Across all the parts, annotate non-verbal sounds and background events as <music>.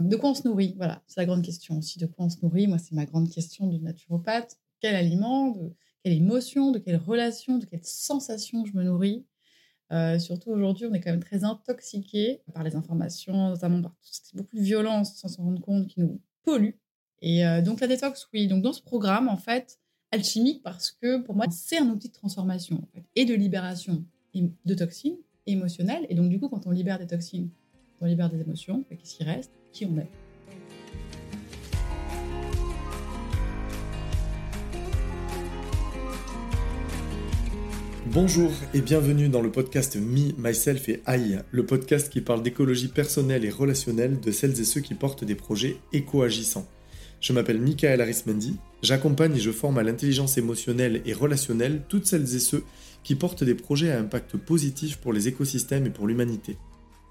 De quoi on se nourrit Voilà, c'est la grande question aussi. De quoi on se nourrit Moi, c'est ma grande question de naturopathe. Quel aliment de quelle émotion, de quelle relation, de quelle sensation je me nourris? Euh, surtout aujourd'hui, on est quand même très intoxiqué par les informations, notamment par beaucoup de violence sans s'en rendre compte qui nous pollue. Et euh, donc la détox, oui. Donc dans ce programme, en fait, alchimique, parce que pour moi, c'est un outil de transformation et de libération de toxines émotionnelles. Et donc du coup, quand on libère des toxines, on libère des émotions, qu'est-ce qui reste? Qui on est Bonjour et bienvenue dans le podcast Me, Myself et I, le podcast qui parle d'écologie personnelle et relationnelle de celles et ceux qui portent des projets éco-agissants. Je m'appelle Michael Arismendi, j'accompagne et je forme à l'intelligence émotionnelle et relationnelle toutes celles et ceux qui portent des projets à impact positif pour les écosystèmes et pour l'humanité.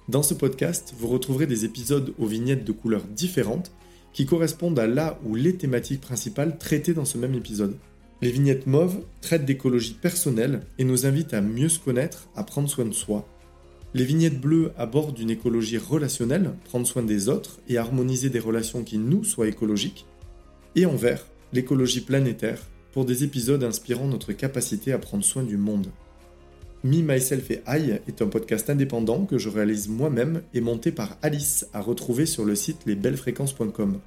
Dans ce podcast, vous retrouverez des épisodes aux vignettes de couleurs différentes qui correspondent à la ou les thématiques principales traitées dans ce même épisode. Les vignettes mauves traitent d'écologie personnelle et nous invitent à mieux se connaître, à prendre soin de soi. Les vignettes bleues abordent une écologie relationnelle, prendre soin des autres et harmoniser des relations qui nous soient écologiques. Et en vert, l'écologie planétaire, pour des épisodes inspirant notre capacité à prendre soin du monde. Me, Myself et I est un podcast indépendant que je réalise moi-même et monté par Alice à retrouver sur le site lesbellesfréquences.com.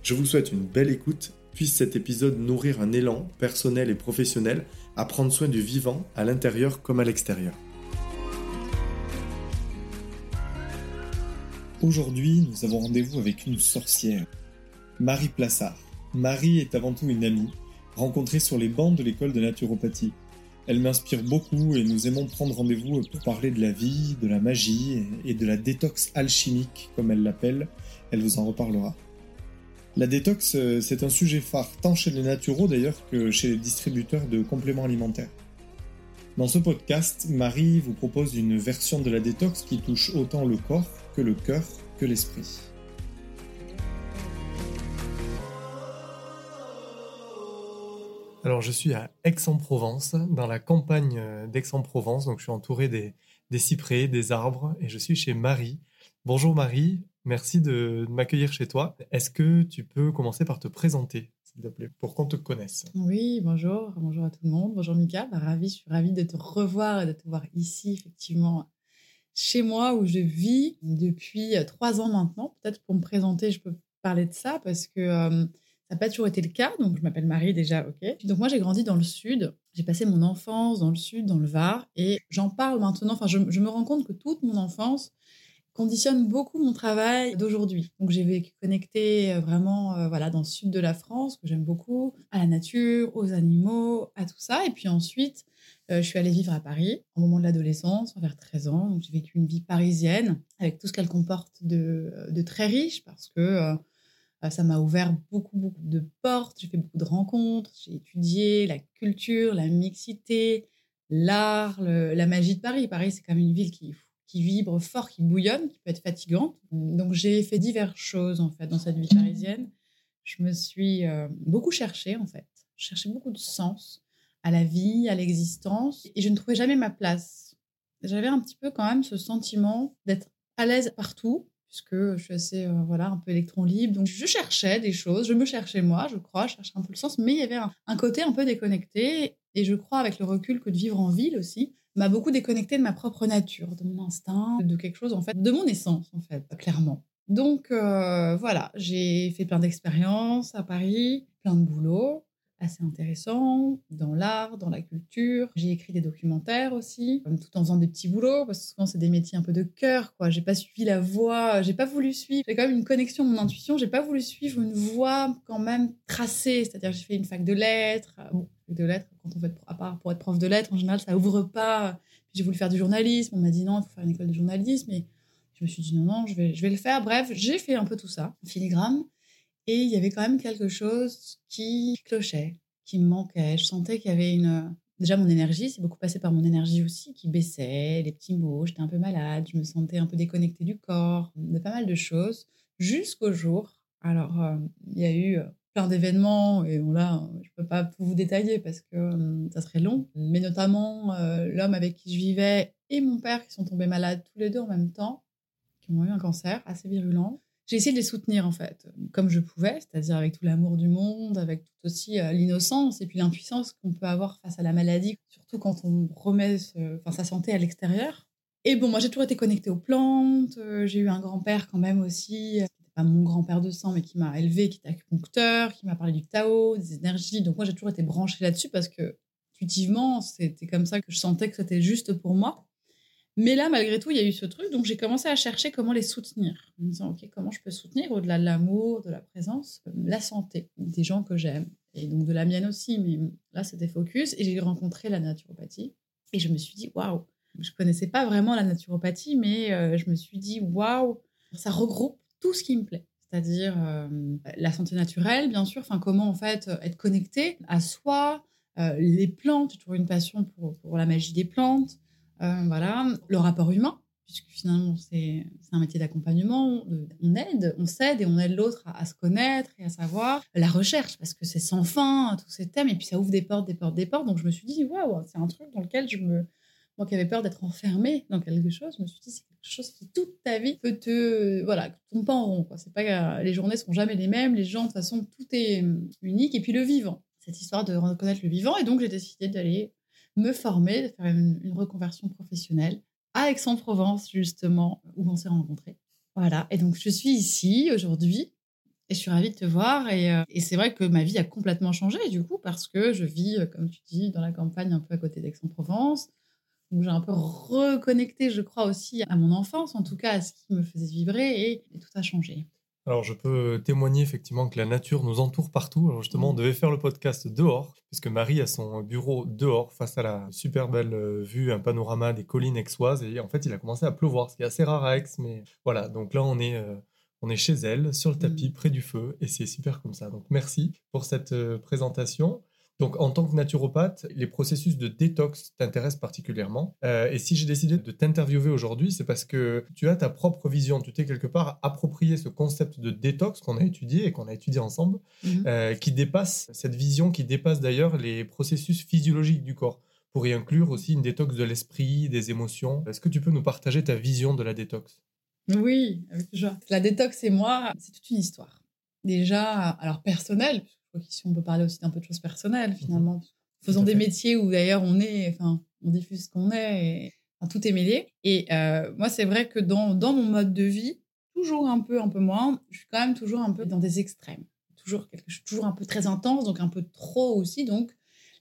Je vous souhaite une belle écoute puisse cet épisode nourrir un élan personnel et professionnel à prendre soin du vivant à l'intérieur comme à l'extérieur. Aujourd'hui, nous avons rendez-vous avec une sorcière, Marie Plassard. Marie est avant tout une amie, rencontrée sur les bancs de l'école de naturopathie. Elle m'inspire beaucoup et nous aimons prendre rendez-vous pour parler de la vie, de la magie et de la détox alchimique, comme elle l'appelle. Elle vous en reparlera. La détox, euh, c'est un sujet phare tant chez les naturaux d'ailleurs que chez les distributeurs de compléments alimentaires. Dans ce podcast, Marie vous propose une version de la détox qui touche autant le corps que le cœur que l'esprit. Alors je suis à Aix-en-Provence, dans la campagne d'Aix-en-Provence, donc je suis entouré des, des cyprès, des arbres, et je suis chez Marie. Bonjour Marie, Merci de, m'accueillir chez toi. Est-ce que tu peux commencer par te présenter, s'il te plaît, pour qu'on te connaisse? Oui, bonjour. Bonjour à tout le monde. Bonjour Mika. Bah, ravi, je suis ravie de te revoir et de te voir ici, effectivement, chez moi où je vis depuis euh, trois ans maintenant. Peut-être pour me présenter, je peux parler de ça parce que euh, ça n'a pas toujours été le cas. Donc, je m'appelle Marie déjà, ok. Donc, moi, j'ai grandi dans le sud. J'ai passé mon enfance dans le sud, dans le Var. Et j'en parle maintenant. Enfin, je, me rends compte que toute mon enfance, conditionne beaucoup mon travail d'aujourd'hui. Donc j'ai vécu connecté euh, vraiment euh, voilà dans le sud de la France que j'aime beaucoup, à la nature, aux animaux, à tout ça. Et puis ensuite, euh, je suis allée vivre à Paris au moment de l'adolescence, vers 13 ans. Donc j'ai vécu une vie parisienne avec tout ce qu'elle comporte de, très riche parce que ça m'a ouvert beaucoup beaucoup de portes. J'ai fait beaucoup de rencontres. J'ai étudié la culture, la mixité, l'art, la magie de Paris. Paris, c'est quand même une ville qui qui vibre fort, qui bouillonne, qui peut être fatigante. Donc j'ai fait diverses choses en fait dans cette vie parisienne. Je me suis euh, beaucoup cherchée en fait. Je cherchais beaucoup de sens à la vie, à l'existence, et je ne trouvais jamais ma place. J'avais un petit peu quand même ce sentiment d'être à l'aise partout, puisque je suis assez euh, voilà un peu électron libre. Donc je cherchais des choses, je me cherchais moi, je crois, je cherchais un peu le sens, mais il y avait un, côté un peu déconnecté. Et je crois avec le recul que de vivre en ville aussi, m'a beaucoup déconnecté de ma propre nature, de mon instinct, de quelque chose en fait, de mon essence en fait, clairement. Donc euh, voilà, j'ai fait plein d'expériences à Paris, plein de boulot assez intéressant dans l'art, dans la culture. J'ai écrit des documentaires aussi, tout en faisant des petits boulots, parce que souvent c'est des métiers un peu de cœur, quoi. J'ai pas suivi la voie, j'ai pas voulu suivre. J'ai quand même une connexion, mon intuition. J'ai pas voulu suivre une voie quand même tracée, c'est-à-dire j'ai fait une fac de lettres. Bon, de lettres, quand on fait, à part pour être prof de lettres, en général, ça ouvre pas. J'ai voulu faire du journalisme, on m'a dit non, il faut faire une école de journalisme, et je me suis dit non, non, je vais, je vais le faire. Bref, j'ai fait un peu tout ça, filigrane, et il y avait quand même quelque chose qui clochait, qui me manquait. Je sentais qu'il y avait une. Déjà, mon énergie, c'est beaucoup passé par mon énergie aussi, qui baissait, les petits mots, j'étais un peu malade, je me sentais un peu déconnectée du corps, de pas mal de choses, jusqu'au jour. Alors, euh, il y a eu euh, plein d'événements et là, je peux pas vous détailler parce que hum, ça serait long. Mais notamment euh, l'homme avec qui je vivais et mon père qui sont tombés malades tous les deux en même temps, qui ont eu un cancer assez virulent. J'ai essayé de les soutenir en fait, comme je pouvais, c'est-à-dire avec tout l'amour du monde, avec tout aussi euh, l'innocence et puis l'impuissance qu'on peut avoir face à la maladie, surtout quand on remet sa santé à l'extérieur. Et bon, moi j'ai toujours été connectée aux plantes, euh, j'ai eu un grand-père quand même aussi, euh, pas mon grand-père de sang, mais qui m'a élevé, qui était acupuncteur, qui m'a parlé du Tao, des énergies. Donc moi j'ai toujours été branchée là-dessus parce que intuitivement, c'était comme ça que je sentais que c'était juste pour moi. Mais là, malgré tout, il y a eu ce truc, donc j'ai commencé à chercher comment les soutenir. En me disant, OK, comment je peux soutenir, au-delà de l'amour, de la présence, euh, la santé des gens que j'aime, et donc de la mienne aussi. Mais là, c'était focus, et j'ai rencontré la naturopathie, et je me suis dit, waouh, je connaissais pas vraiment la naturopathie, mais euh, je me suis dit, waouh, ça regroupe tout ce qui me plaît. C'est-à-dire euh, la santé naturelle, bien sûr, enfin, comment en fait être connecté à soi, les plantes, toujours une passion pour, la magie des plantes, voilà, le rapport humain, puisque finalement c'est un métier d'accompagnement, on aide, on s'aide et on aide l'autre à, se connaître et à savoir. La recherche, parce que c'est sans fin, tous ces thèmes, et puis ça ouvre des portes, des portes, des portes. Donc je me suis dit, waouh, c'est un truc dans lequel je me. Moi qui avais peur d'être enfermée dans quelque chose, je me suis dit, c'est quelque chose qui toute ta vie peut te. Voilà, tombe pas en rond. Quoi. Pas, les journées sont jamais les mêmes, les gens, de toute façon, tout est unique. Et puis le vivant, cette histoire de reconnaître le vivant. Et donc j'ai décidé d'aller me former, faire une, reconversion professionnelle à Aix-en-Provence, justement, où on s'est rencontrés. Voilà, et donc je suis ici aujourd'hui et je suis ravie de te voir. Et, euh, c'est vrai que ma vie a complètement changé, du coup, parce que je vis, euh, comme tu dis, dans la campagne un peu à côté d'Aix-en-Provence. Donc j'ai un peu reconnecté, je crois, aussi à mon enfance, en tout cas à ce qui me faisait vibrer, et tout a changé. Alors, je peux témoigner effectivement que la nature nous entoure partout. Alors, justement, on mmh. devait faire le podcast dehors, puisque Marie a son bureau dehors, face à la super belle euh, vue, un panorama des collines aixoises. Et en fait, il a commencé à pleuvoir, ce qui est assez rare à Aix. Mais voilà, donc là, on est, euh, on est chez elle, sur le tapis, mmh. près du feu, et c'est super comme ça. Donc, merci pour cette euh, présentation. Donc, en tant que naturopathe, les processus de détox t'intéressent particulièrement. Euh, et si j'ai décidé de t'interviewer aujourd'hui, c'est parce que tu as ta propre vision. Tu t'es quelque part approprié ce concept de détox qu'on a étudié et qu'on a étudié ensemble, mhm. euh, qui dépasse cette vision, qui dépasse d'ailleurs les processus physiologiques du corps, pour y inclure aussi une détox de l'esprit, des émotions. Est-ce que tu peux nous partager ta vision de la détox? Oui, avec joie. La détox et moi, c'est toute une histoire. Déjà, alors personnelle, si on peut parler aussi d'un peu de choses personnelles mhm. finalement. Faisons des métiers où d'ailleurs on est, enfin, on diffuse ce qu'on est, et, tout est mêlé. Et euh, moi, c'est vrai que dans, dans mon mode de vie, toujours un peu, un peu moins, je suis quand même toujours un peu dans des extrêmes. Toujours, quelque, toujours un peu très intense, donc un peu trop aussi. Donc,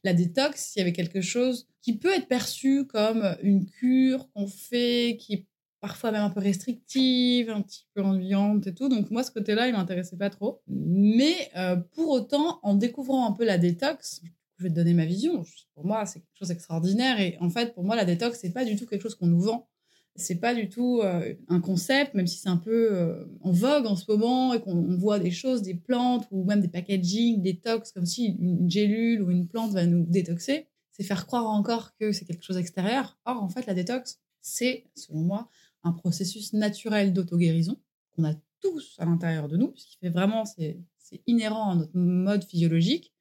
la détox, il y avait quelque chose qui peut être perçu comme une cure qu'on fait, qui est parfois même un peu restrictive, un petit peu ennuyante et tout. Donc moi, ce côté-là, il m'intéressait pas trop. Mais euh, pour autant, en découvrant un peu la détox, je vais te donner ma vision. Pour moi, c'est quelque chose d'extraordinaire. Et en fait, pour moi, la détox, c'est pas du tout quelque chose qu'on nous vend. C'est pas du tout euh, un concept, même si c'est un peu euh, en vogue en ce moment et qu'on voit des choses, des plantes ou même des packaging détox, comme si une gélule ou une plante va nous détoxer. C'est faire croire encore que c'est quelque chose d'extérieur. Or, en fait, la détox, c'est, selon moi, un processus naturel d'auto-guérison qu'on a tous à l'intérieur de nous, puisqu'il fait vraiment, c'est inhérent à notre mode physiologique.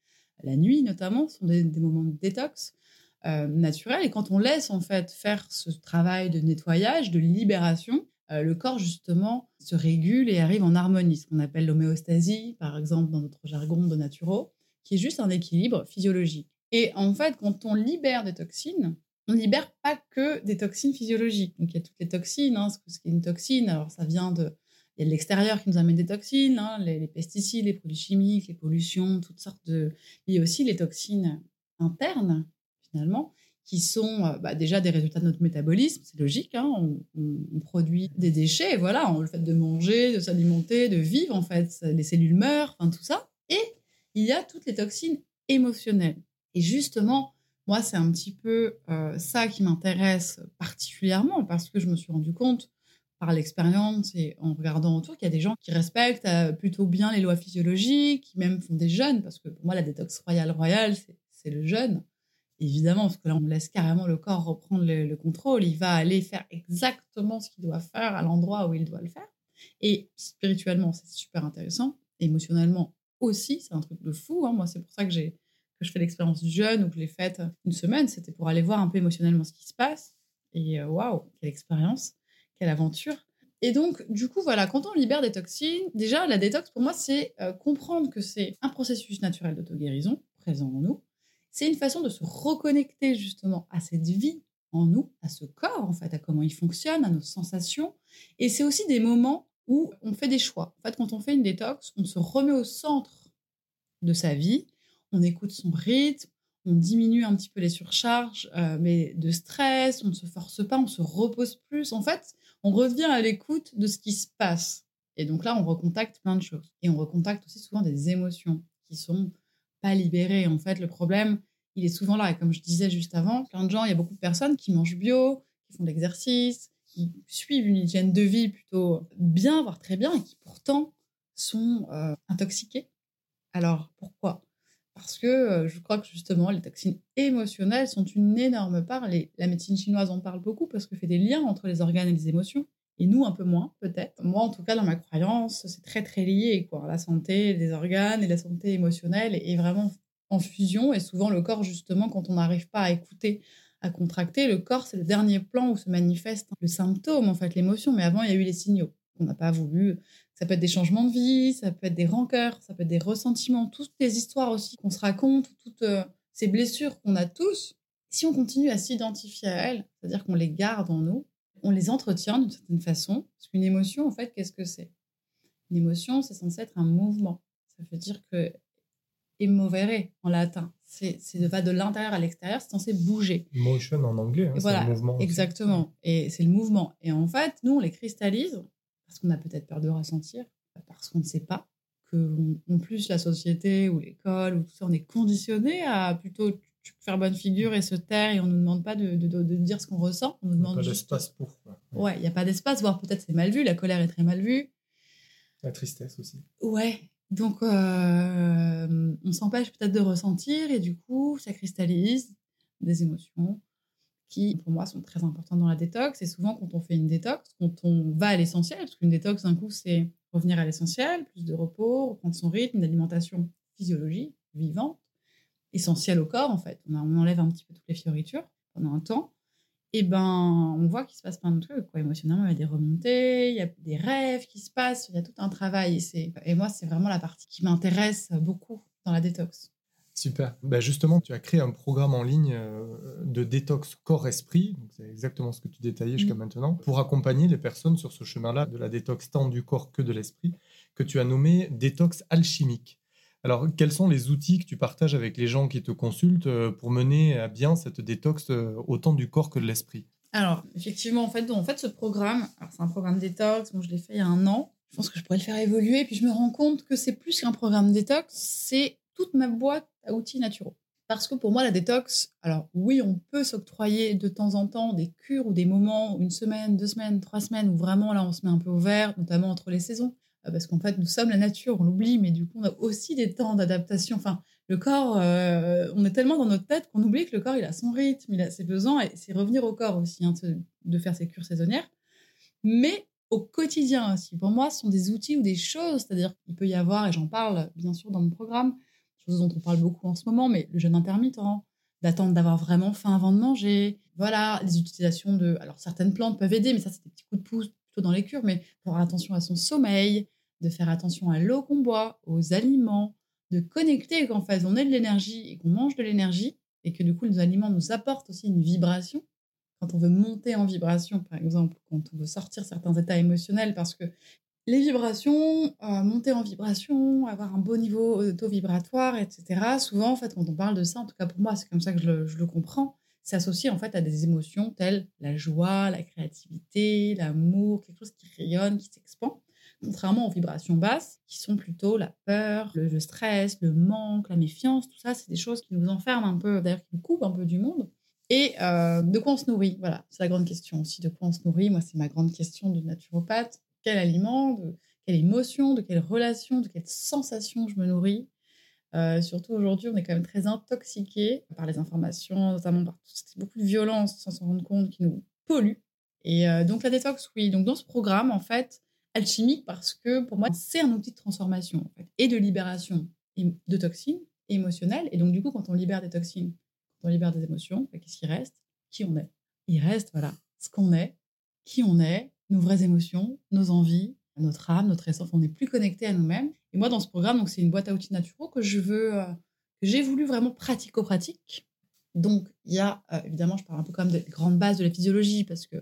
La nuit, notamment, sont des, moments de détox euh. Et quand on laisse, en fait, faire ce travail de nettoyage, de libération, euh, le corps, justement, se régule et arrive en harmonie, ce qu'on appelle l'homéostasie, par exemple, dans notre jargon de naturo, qui est juste un équilibre physiologique. Et en fait, quand on libère des toxines, on libère pas que des toxines physiologiques. Donc il y a toutes les toxines, hein, ce qui est une toxine. Alors ça vient de, il y a l'extérieur qui nous amène des toxines, hein, les, pesticides, les produits chimiques, les pollutions, toutes sortes de. Il y a aussi les toxines internes finalement qui sont euh, bah, déjà des résultats de notre métabolisme, c'est logique, hein, on, produit des déchets, voilà, le fait de manger, de s'alimenter, de vivre, en fait, les cellules meurent, enfin tout ça. Et il y a toutes les toxines émotionnelles. Et justement, moi, c'est un petit peu euh, ça qui m'intéresse particulièrement parce que je me suis rendu compte par l'expérience et en regardant autour qu'il y a des gens qui respectent euh, plutôt bien les lois physiologiques, qui même font des jeûnes, parce que pour moi, la détox royale royale, c'est le jeûne. Évidemment, parce que là, on laisse carrément le corps reprendre le, contrôle. Il va aller faire exactement ce qu'il doit faire à l'endroit où il doit le faire. Et spirituellement, c'est super intéressant. émotionnellement aussi, c'est un truc de fou. Hein. Moi, c'est pour ça que j'ai je fais l'expérience du jeûne ou que je l'ai faite une semaine, c'était pour aller voir un peu émotionnellement ce qui se passe. Et euh, waouh, quelle expérience, quelle aventure. Et donc, du coup, voilà, quand on libère des toxines, déjà, la détox, pour moi, c'est euh, comprendre que c'est un processus naturel d'auto-guérison présent en nous. C'est une façon de se reconnecter justement à cette vie en nous, à ce corps, en fait, à comment il fonctionne, à nos sensations. Et c'est aussi des moments où on fait des choix. En fait, quand on fait une détox, on se remet au centre de sa vie, on écoute son rythme, on diminue un petit peu les surcharges, euh, mais de stress, on ne se force pas, on se repose plus. En fait, on revient à l'écoute de ce qui se passe. Et donc là, on recontacte plein de choses. Et on recontacte aussi souvent des émotions qui sont pas libérées. En fait, le problème, il est souvent là. Et comme je disais juste avant, plein de gens, il y a beaucoup de personnes qui mangent bio, qui font de l'exercice, qui suivent une hygiène de vie plutôt bien, voire très bien, et qui pourtant sont euh, intoxiqués. Alors, pourquoi? Parce que euh, je crois que justement, les toxines émotionnelles sont une énorme part. la médecine chinoise en parle beaucoup parce que fait des liens entre les organes et les émotions. Et nous, un peu moins, peut-être. Moi, en tout cas, dans ma croyance, c'est très, très lié. Quoi. La santé des organes et la santé émotionnelle est vraiment en fusion. Et souvent, le corps, justement, quand on n'arrive pas à écouter à contracter, le corps, c'est le dernier plan où se manifeste le symptôme, en fait, l'émotion. Mais avant, il y a eu les signaux qu'on n'a pas voulu. Ça peut être des changements de vie, ça peut être des rancœurs, ça peut être des ressentiments, toutes les histoires aussi qu'on se raconte, toutes euh, ces blessures qu'on a tous. Si on continue à s'identifier à elles, c'est-à-dire qu'on les garde en nous, on les entretient d'une certaine façon. Parce qu'une émotion, en fait, qu'est-ce que c'est? Une émotion, c'est censé être un mouvement. Ça veut dire que emovere en latin. C'est de va de l'intérieur à l'extérieur, c'est censé bouger. Motion en anglais, hein, voilà, c'est le mouvement. Exactement. Et c'est le mouvement. Et en fait, nous, on les cristallise parce qu'on a peut-être peur de ressentir, parce qu'on ne sait pas que en plus la société ou l'école ou tout ça, on est conditionné à plutôt faire bonne figure et se taire et on ne nous demande pas de, de, dire ce qu'on ressent. On nous demande pas d'espace pour. Ouais, il n'y a pas d'espace, voire peut-être c'est mal vu, la colère est très mal vue. La tristesse aussi. Ouais, donc, euh, on s'empêche peut-être de ressentir et du coup, ça cristallise des émotions qui, pour moi, sont très importantes dans la détox. Et souvent, quand on fait une détox, quand on va à l'essentiel, parce qu'une détox, d'un coup, c'est revenir à l'essentiel, plus de repos, reprendre son rythme, une alimentation physiologique, vivante, essentielle au corps, en fait. On, enlève un petit peu toutes les fioritures pendant un temps et ben on voit qu'il se passe plein de trucs quoi émotionnellement il y a des remontées il y a des rêves qui se passent il y a tout un travail et moi c'est vraiment la partie qui m'intéresse beaucoup dans la détox Super. Ben justement, tu as créé un programme en ligne euh, de détox corps-esprit, c'est exactement ce que tu détaillais jusqu'à maintenant, pour accompagner les personnes sur ce chemin-là de la détox tant du corps que de l'esprit, que tu as nommé détox alchimique. Alors, quels sont les outils que tu partages avec les gens qui te consultent euh, pour mener à bien cette détox euh, autant du corps que de l'esprit? Alors, effectivement, en fait, en fait ce programme, c'est un programme détox, je l'ai fait il y a un an. Je pense que je pourrais le faire évoluer, puis je me rends compte que c'est plus qu'un programme détox, c'est toute ma boîte à outils naturels. Parce que pour moi, la détox, alors oui, on peut s'octroyer de temps en temps des cures ou des moments, une semaine, deux semaines, trois semaines, où vraiment là, on se met un peu au vert, notamment entre les saisons. Euh, parce qu'en fait, nous sommes la nature, on l'oublie, mais du coup, on a aussi des temps d'adaptation. Enfin, le corps, euh, on est tellement dans notre tête qu'on oublie que le corps, il a son rythme, il a ses besoins, et c'est revenir au corps aussi, hein, de faire ses cures saisonnières. Mais au quotidien aussi, pour moi, ce sont des outils ou des choses, c'est-à-dire qu'il peut y avoir, et j'en parle bien sûr dans mon programme, chose dont on parle beaucoup en ce moment, mais le jeûne intermittent, d'attendre d'avoir vraiment faim avant de manger, voilà, les utilisations de... Alors, certaines plantes peuvent aider, mais ça, c'est des petits coups de pouce plutôt dans les cures, mais faire attention à son sommeil, de faire attention à l'eau qu'on boit, aux aliments, de connecter qu'en fait on ait de l'énergie et qu'on mange de l'énergie et que du coup les aliments nous apportent aussi une vibration. Quand on veut monter en vibration, par exemple, quand on veut sortir certains états émotionnels, parce que les vibrations, euh, monter en vibration, avoir un beau niveau taux vibratoire, etc. Souvent, en fait, quand on parle de ça, en tout cas pour moi, c'est comme ça que je le, je le comprends, c'est associé en fait à des émotions telles la joie, la créativité, l'amour, quelque chose qui rayonne, qui s'expand contrairement aux vibrations basses, qui sont plutôt la peur, le, stress, le manque, la méfiance, tout ça, c'est des choses qui nous enferment un peu, d'ailleurs qui nous coupent un peu du monde. Et euh, de quoi on se nourrit? Voilà, c'est la grande question aussi, de quoi on se nourrit? Moi, c'est ma grande question de naturopathe. Quel aliment, de quelle émotion, de quelle relation, de quelle sensation je me nourris euh, surtout aujourd'hui, on est quand même très intoxiqué par les informations, notamment par beaucoup de violence sans s'en rendre compte qui nous pollue. Et euh, donc la détox, oui. Donc dans ce programme, en fait, alchimique parce que pour moi, c'est un outil de transformation et de libération de toxines émotionnelles. Et donc, du coup, quand on libère des toxines, quand on libère des émotions, bah, qu'est-ce qui reste? Qui on est? Il reste, voilà, ce qu'on est, qui on est, nos vraies émotions, nos envies, notre âme, notre essence. On n'est plus connecté à nous-mêmes. Et moi, dans ce programme, donc c'est une boîte à outils naturels que je veux, euh, que j'ai voulu vraiment pratico-pratique. Donc, il y a, euh, évidemment, je parle un peu comme des grandes bases de la physiologie parce que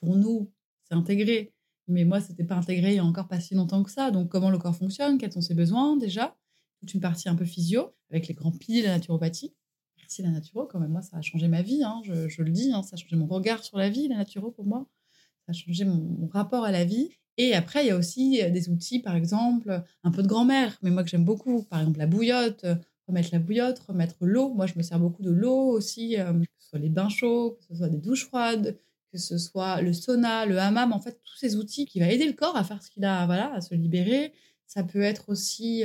pour nous, c'est intégré. Mais moi, c'était pas intégré il y a encore pas si longtemps que ça. Donc, comment le corps fonctionne, quels sont ses besoins déjà, toute une partie un peu physio avec les grands piliers de la naturopathie. Merci la naturo, quand même. Moi, ça a changé ma vie, hein, je, le dis. Hein, ça a changé mon regard sur la vie, la naturo, pour moi. Ça a changé mon, rapport à la vie. Et après, il y a aussi euh, des outils, par exemple, un peu de grand-mère, mais moi que j'aime beaucoup. Par exemple, la bouillotte, euh, remettre la bouillotte, remettre l'eau. Moi, je me sers beaucoup de l'eau aussi, euh, que ce soit les bains chauds, que ce soit des douches froides, que ce soit le sauna, le hammam, en fait, tous ces outils qui vont aider le corps à faire ce qu'il a, voilà, à se libérer. Ça peut être aussi,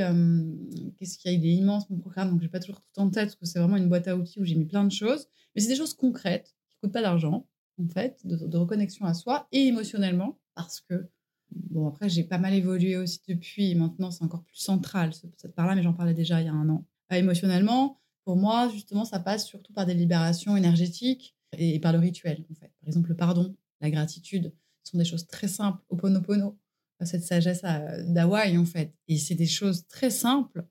qu'est-ce qu'il y a, il est immense mon programme, donc j'ai pas toujours tout en tête parce que c'est vraiment une boîte à outils où j'ai mis plein de choses. Mais c'est des choses concrètes qui coûtent pas d'argent, en fait, de, reconnexion à soi et émotionnellement, parce que bon après j'ai pas mal évolué aussi depuis. Maintenant c'est encore plus central cette part-là, mais j'en parlais déjà il y a un an. émotionnellement, pour moi justement, ça passe surtout par des libérations énergétiques et par le rituel, en fait. Par exemple, le pardon, la gratitude, sont des choses très simples. Oponopono, cette sagesse euh, d'Hawaï, en fait. Et c'est des choses très simples,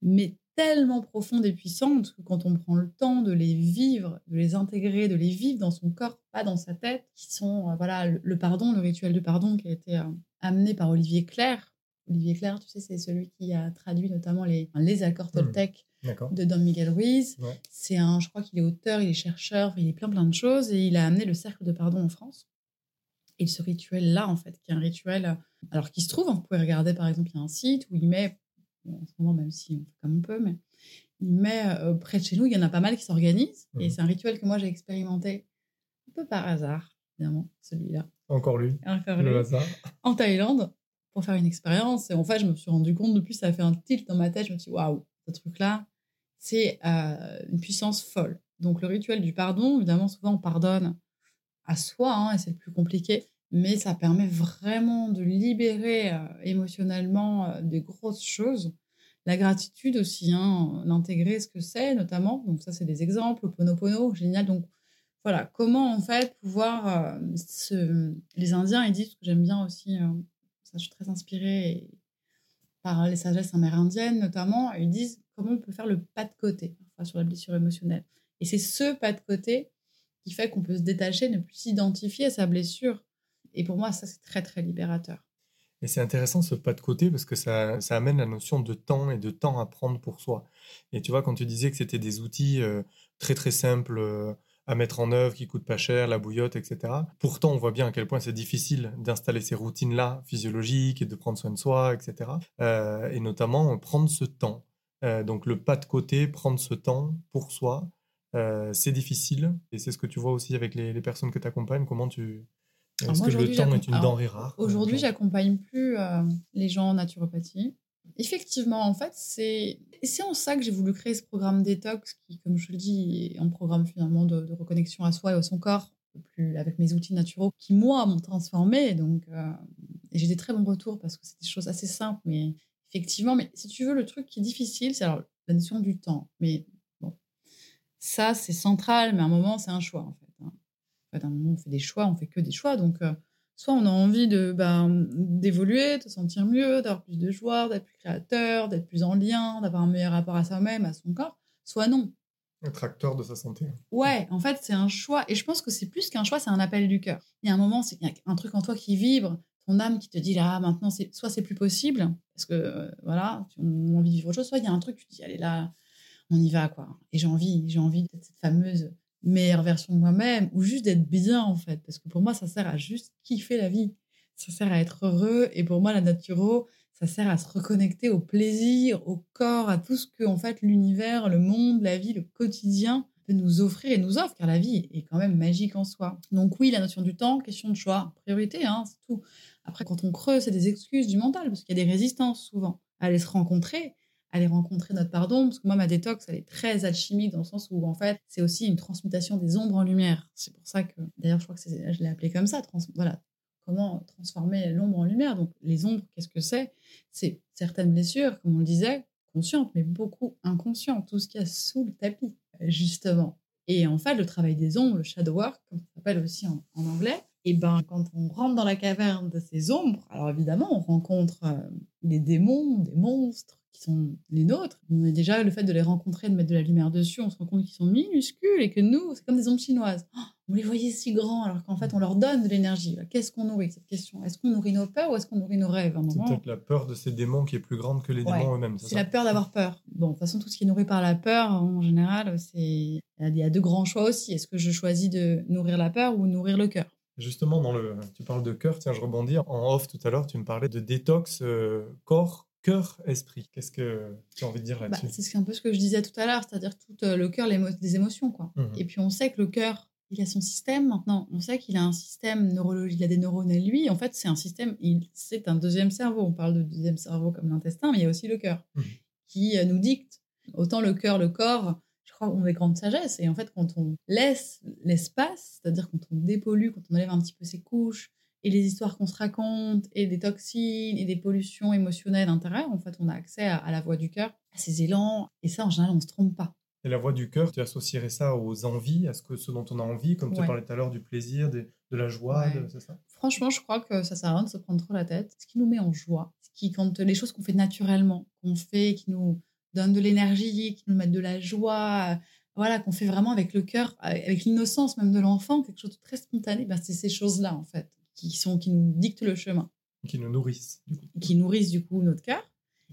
mais tellement profondes et puissantes que quand on prend le temps de les vivre, de les intégrer, de les vivre dans son corps, pas dans sa tête, qui sont, euh, voilà, le, pardon, le rituel de pardon qui a été euh, amené par Olivier Clair. Olivier Clair, tu sais, c'est celui qui a traduit notamment les, les accords mmh. Toltec de Don Miguel Ruiz. C'est un, je crois qu'il est auteur, il est chercheur, il est plein plein de choses et il a amené le cercle de pardon en France. Et ce rituel-là, en fait, qui est un rituel, alors qui se trouve, hein, vous pouvez regarder par exemple, il y a un site où il met, en ce moment même si on fait comme on peut, mais euh, près de chez nous, il y en a pas mal qui s'organisent. Et c'est un rituel que moi j'ai expérimenté un peu par hasard, évidemment, celui-là. Encore lui. Encore lui. Le hasard. En Thaïlande, pour faire une expérience. Et en fait, je me suis rendu compte, depuis, ça a fait un tilt dans ma tête. Je me suis dit, waouh, ce truc-là, c'est euh, une puissance folle. Donc le rituel du pardon, évidemment, souvent on pardonne à soi, hein, et c'est le plus compliqué, mais ça permet vraiment de libérer euh, émotionnellement euh, des grosses choses. La gratitude aussi, hein, l'intégrer, ce que c'est notamment. Donc ça, c'est des exemples. Ponopono, génial. Donc voilà, comment en fait pouvoir... Les Indiens, ils disent, ce que j'aime bien aussi, ça, je suis très inspirée par les sagesses amérindiennes notamment, ils disent comment on peut faire le pas de côté sur la blessure émotionnelle. Et c'est ce pas de côté qui fait qu'on peut se détacher, ne plus s'identifier à sa blessure. Et pour moi, ça, c'est très, très libérateur. Et c'est intéressant ce pas de côté parce que ça, ça, amène la notion de temps et de temps à prendre pour soi. Et tu vois, quand tu disais que c'était des outils euh, très, très simples, euh, à mettre en œuvre, qui coûtent pas cher, la bouillotte, etc. Pourtant, on voit bien à quel point c'est difficile d'installer ces routines-là physiologiques et de prendre soin de soi, etc. Euh, et notamment prendre ce temps. Donc le pas de côté, prendre ce temps pour soi, c'est difficile. Et c'est ce que tu vois aussi avec les, personnes que tu accompagnes. Comment tu... Est-ce que le temps est une denrée rare Aujourd'hui, j'accompagne plus les gens en naturopathie. Effectivement, en fait, c'est en ça que j'ai voulu créer ce programme détox qui, comme je le dis, est un programme finalement de, reconnexion à soi et à son corps, plus avec mes outils naturels qui, moi, m'ont transformé. Donc, euh, j'ai des très bons retours parce que c'est des choses assez simples, mais effectivement, mais si tu veux, le truc qui est difficile, c'est alors la notion du temps. Mais bon, ça, c'est central, mais à un moment, c'est un choix, en fait. À un moment, on fait des choix, on fait que des choix. Donc, euh, soit on a envie de ben, d'évoluer, de se sentir mieux, d'avoir plus de joie, d'être plus créateur, d'être plus en lien, d'avoir un meilleur rapport à soi-même, à son corps, soit non. Être acteur de sa santé. Ouais, en fait, c'est un choix. Et je pense que c'est plus qu'un choix, c'est un appel du cœur. Il y a un moment, c'est un truc en toi qui vibre, ton âme qui te dit là, maintenant, soit c'est plus possible, parce que euh, voilà, tu as envie de vivre autre chose, soit il y a un truc, tu te dis, allez là, on y va, quoi. Et j'ai envie, j'ai envie d'être cette fameuse meilleure version de moi-même ou juste d'être bien en fait. Parce que pour moi ça sert à juste kiffer la vie. Ça sert à être heureux et pour moi la naturo ça sert à se reconnecter au plaisir au corps à tout ce que en fait l'univers le monde la vie le quotidien peut nous offrir et nous offre car la vie est quand même magique en soi. Donc oui la notion du temps question de choix priorité hein, c'est tout. Après quand on creuse c'est des excuses du mental parce qu'il y a des résistances souvent. À aller se rencontrer aller rencontrer notre pardon. Parce que moi, ma détox, elle est très alchimique dans le sens où, en fait, c'est aussi une transmutation des ombres en lumière. C'est pour ça que, d'ailleurs, je crois que je l'ai appelé comme ça. voilà. Comment transformer l'ombre en lumière. Donc, les ombres, qu'est-ce que c'est? C'est certaines blessures, comme on le disait, conscientes, mais beaucoup inconscientes. Tout ce qu'il y a sous le tapis, justement. Et en fait, le travail des ombres, le shadow work, comme ça s'appelle aussi en, anglais, Et ben, quand on rentre dans la caverne de ces ombres, alors évidemment, on rencontre euh, des démons, des monstres qui sont les nôtres. Mais déjà, le fait de les rencontrer, de mettre de la lumière dessus, on se rend compte qu'ils sont minuscules et que nous, c'est comme des ombres chinoises. Oh, on les voyait si grands alors qu'en fait, on leur donne de l'énergie. Qu'est-ce qu'on nourrit cette question? Est-ce qu'on nourrit nos peurs ou est-ce qu'on nourrit nos rêves C'est peut-être la peur de ces démons qui est plus grande que les démons eux-mêmes. C'est la peur d'avoir peur. Bon, de toute façon, tout ce qui est nourri par la peur, en général, c'est il y a deux grands choix aussi. Est-ce que je choisis de nourrir la peur ou nourrir le cœur? Justement, dans le, tu parles de cœur, tiens, je rebondis. En off tout à l'heure, tu me parlais de détox euh, corps, cœur, esprit. Qu'est-ce que tu as envie de dire bah, là-dessus? C'est un peu ce que je disais tout à l'heure, c'est-à-dire tout euh, le cœur, des émotions. quoi. Mmh Et puis on sait que le cœur, il a son système maintenant. On sait qu'il a un système neurologique, il a des neurones à lui. En fait, c'est un système, c'est un deuxième cerveau. On parle de deuxième cerveau comme l'intestin, mais il y a aussi le cœur mmh qui euh, nous dicte. Autant le cœur, le corps, on est grande sagesse. Et en fait, quand on laisse l'espace, c'est-à-dire quand on dépollue, quand on enlève un petit peu ses couches, et les histoires qu'on se raconte, et des toxines, et des pollutions émotionnelles intérieures, en fait, on a accès à, la voix du cœur, à ses élans. Et ça, en général, on ne se trompe pas. Et la voix du cœur, tu associerais ça aux envies, à ce, que, ce dont on a envie, comme tu parlais tout à l'heure du plaisir, de, la joie, c'est ça? Franchement, je crois que ça sert à rien de se prendre trop la tête. Ce qui nous met en joie, ce qui, quand les choses qu'on fait naturellement, qu'on fait, qui nous donne de l'énergie, qui nous mettent de la joie, voilà, qu'on fait vraiment avec le cœur, avec l'innocence même de l'enfant, quelque chose de très spontané, ben c'est ces choses-là, en fait, qui, sont, qui nous dictent le chemin. Qui nous nourrissent. Qui nourrissent, du coup, notre cœur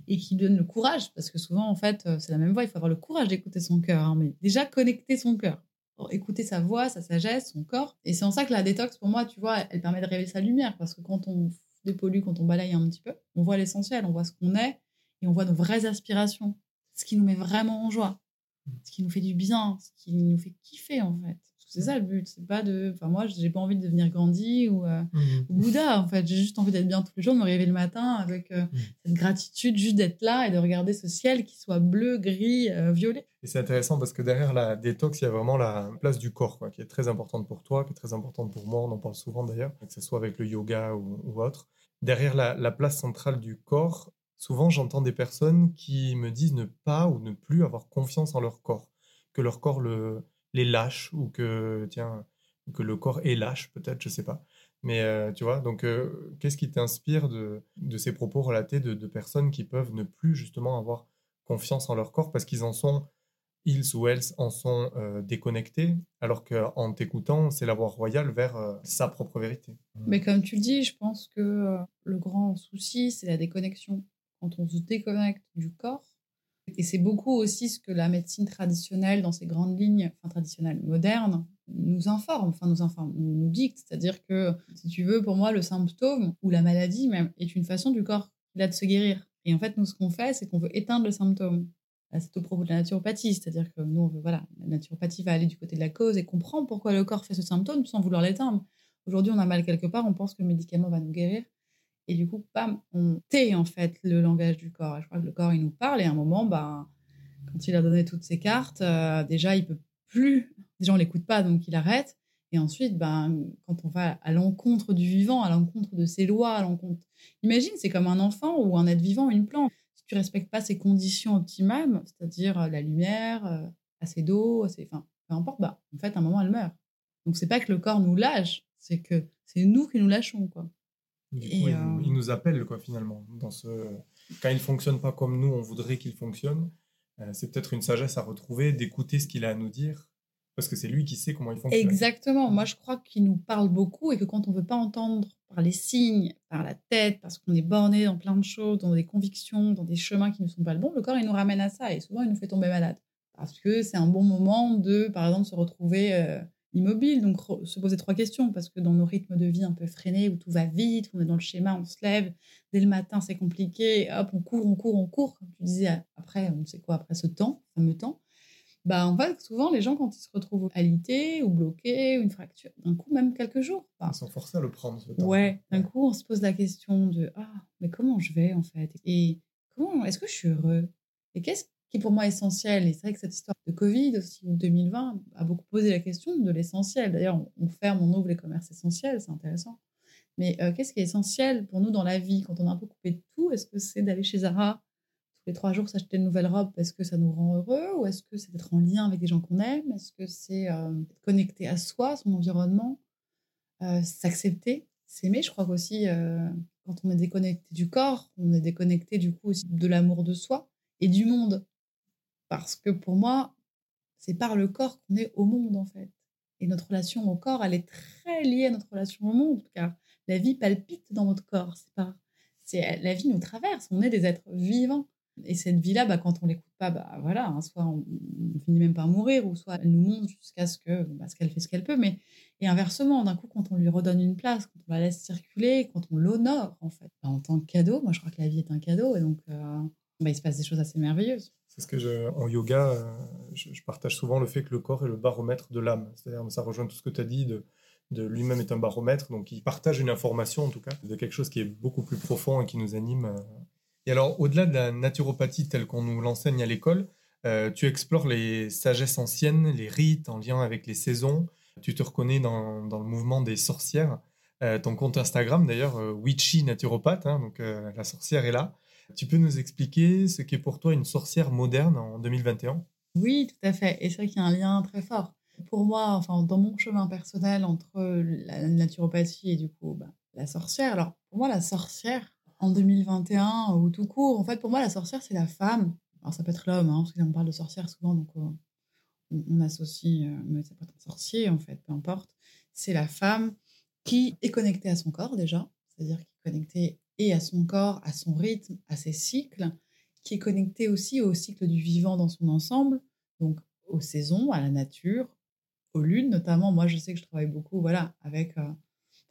et qui donnent le courage, parce que souvent, en fait, euh, c'est la même voix, il faut avoir le courage d'écouter son cœur, hein, mais déjà connecter son cœur, écouter sa voix, sa sagesse, son corps. Et c'est en ça que la détox, pour moi, tu vois, elle permet de révéler sa lumière, parce que quand on dépollue, quand on balaye un petit peu, on voit l'essentiel, on voit ce qu'on est, et on voit nos vraies aspirations ce qui nous met vraiment en joie, mmh. ce qui nous fait du bien, ce qui nous fait kiffer en fait. C'est ça le but, c'est pas de. Enfin, moi, j'ai pas envie de devenir Gandhi ou, euh, mmh. Bouddha en fait. J'ai juste envie d'être bien tous les jours, de me réveiller le matin avec euh, mmh. cette gratitude juste d'être là et de regarder ce ciel qui soit bleu, gris, euh, violet. Et c'est intéressant parce que derrière la détox, il y a vraiment la place du corps quoi, qui est très importante pour toi, qui est très importante pour moi. On en parle souvent d'ailleurs, que ce soit avec le yoga ou, ou autre. Derrière la, la place centrale du corps, Souvent, j'entends des personnes qui me disent ne pas ou ne plus avoir confiance en leur corps, que leur corps le, les lâche ou que tiens que le corps est lâche peut-être, je sais pas. Mais euh, tu vois, donc euh, qu'est-ce qui t'inspire de, de, ces propos relatés de, personnes qui peuvent ne plus justement avoir confiance en leur corps parce qu'ils en sont ils ou elles en sont euh, déconnectés, alors qu'en t'écoutant, c'est la voie royale vers sa propre vérité. Mais comme tu le dis, je pense que le grand souci, c'est la déconnexion quand on se déconnecte du corps. Et c'est beaucoup aussi ce que la médecine traditionnelle, dans ses grandes lignes, traditionnelle, moderne, nous informe, enfin nous informe, nous, dicte. C'est-à-dire que, si tu veux, pour moi, le symptôme ou la maladie même est une façon du corps de se guérir. Et en fait, nous, ce qu'on fait, c'est qu'on veut éteindre le symptôme. C'est au propos de la naturopathie, c'est-à-dire que nous, voilà, la naturopathie va aller du côté de la cause et comprendre pourquoi le corps fait ce symptôme sans vouloir l'éteindre. Aujourd'hui, on a mal quelque part, on pense que le médicament va nous guérir. Et du coup, on tait en fait le langage du corps. Je crois que le corps, il nous parle. Et à un moment, bah, quand il a donné toutes ses cartes, euh, déjà, il peut plus. Déjà, on l'écoute pas, donc il arrête. Et ensuite, ben, quand on va à l'encontre du vivant, à l'encontre de ses lois, à l'encontre. Imagine, c'est comme un enfant ou un être vivant, une plante. Si tu respectes pas ses conditions optimales, c'est-à-dire euh, la lumière, euh, assez d'eau, assez... enfin, peu importe, bah, en fait, à un moment, elle meurt. Donc, c'est pas que le corps nous lâche, c'est que c'est nous qui nous lâchons, quoi. Du coup, il, euh, nous appelle, quoi, finalement. Dans ce... Quand il ne fonctionne pas comme nous, on voudrait qu'il fonctionne. Euh, c'est peut-être une sagesse à retrouver, d'écouter ce qu'il a à nous dire, parce que c'est lui qui sait comment il fonctionne. Exactement. Moi, je crois qu'il nous parle beaucoup et que quand on ne veut pas entendre par les signes, par la tête, parce qu'on est borné dans plein de choses, dans des convictions, dans des chemins qui ne sont pas le bon, le corps, il nous ramène à ça et souvent, il nous fait tomber malade. Parce que c'est un bon moment de, par exemple, se retrouver... Euh, immobile. Donc, se poser trois questions, parce que dans nos rythmes de vie un peu freinés, où tout va vite, on est dans le schéma, on se lève, dès le matin, c'est compliqué, hop, on court, on court, on court, comme tu disais, après, on sait quoi, après ce temps, fameux temps. Bah, en fait, souvent, les gens, quand ils se retrouvent alités ou bloqués, ou une fracture, d'un coup, même quelques jours. ils sont forcés à le prendre, ce temps. Ouais, d'un coup, on se pose la question de Ah, mais comment je vais, en fait? Et comment, est-ce que je suis heureux? Et qu'est-ce qui est pour moi essentiel. Et c'est vrai que cette histoire de Covid aussi, 2020, a beaucoup posé la question de l'essentiel. D'ailleurs, on, ferme, on ouvre les commerces essentiels, c'est intéressant. Mais euh, qu'est-ce qui est essentiel pour nous dans la vie? Quand on a un peu coupé de tout Est-ce que c'est d'aller chez Zara tous les trois jours s'acheter une nouvelle robe parce que ça nous rend heureux Ou est-ce que c'est d'être en lien avec des gens qu'on aime? Est-ce que c'est euh, connecter à soi, son environnement? S'accepter, s'aimer. Je crois qu'aussi, quand on est déconnecté du corps, on est déconnecté du coup aussi de l'amour de soi et du monde. Parce que pour moi, c'est par le corps qu'on est au monde en fait. Et notre relation au corps, elle est très liée à notre relation au monde, car la vie palpite dans notre corps. C'est pas, c'est la vie nous traverse. On est des êtres vivants. Et cette vie-là, bah, quand on l'écoute pas, bah voilà, hein, soit on, finit même par mourir, ou soit elle nous monte jusqu'à ce que, bah, ce qu'elle fait ce qu'elle peut. Mais et inversement, d'un coup, quand on lui redonne une place, quand on la laisse circuler, quand on l'honore en fait, bah, en tant que cadeau, moi je crois que la vie est un cadeau, et donc euh, bah, il se passe des choses assez merveilleuses. C'est ce que en yoga, euh, je, partage souvent le fait que le corps est le baromètre de l'âme. C'est-à-dire, ça rejoint tout ce que tu as dit de, lui-même est un baromètre. Donc, il partage une information, en tout cas, de quelque chose qui est beaucoup plus profond et qui nous anime. Euh. Et alors, au-delà de la naturopathie telle qu'on nous l'enseigne à l'école, euh, tu explores les sagesses anciennes, les rites en lien avec les saisons. Tu te reconnais dans, le mouvement des sorcières. ton compte Instagram, d'ailleurs, Witchy naturopathe, hein, donc la sorcière est là. Tu peux nous expliquer ce qu'est pour toi une sorcière moderne en 2021 Oui, tout à fait. Et c'est vrai qu'il y a un lien très fort. Pour moi, enfin, dans mon chemin personnel entre la naturopathie et du coup bah, la sorcière. Alors, pour moi, la sorcière en 2021 ou tout court, en fait, pour moi, la sorcière, c'est la femme. Alors, ça peut être l'homme, hein, parce qu'on parle de sorcière souvent, donc euh, on, associe, euh, mais ça peut être un sorcier, en fait, peu importe. C'est la femme qui est connectée à son corps déjà, c'est-à-dire qui est connectée et à son corps, à son rythme, à ses cycles, qui est connecté aussi au cycle du vivant dans son ensemble, donc aux saisons, à la nature, aux lunes notamment. Moi, je sais que je travaille beaucoup, voilà, avec. Euh,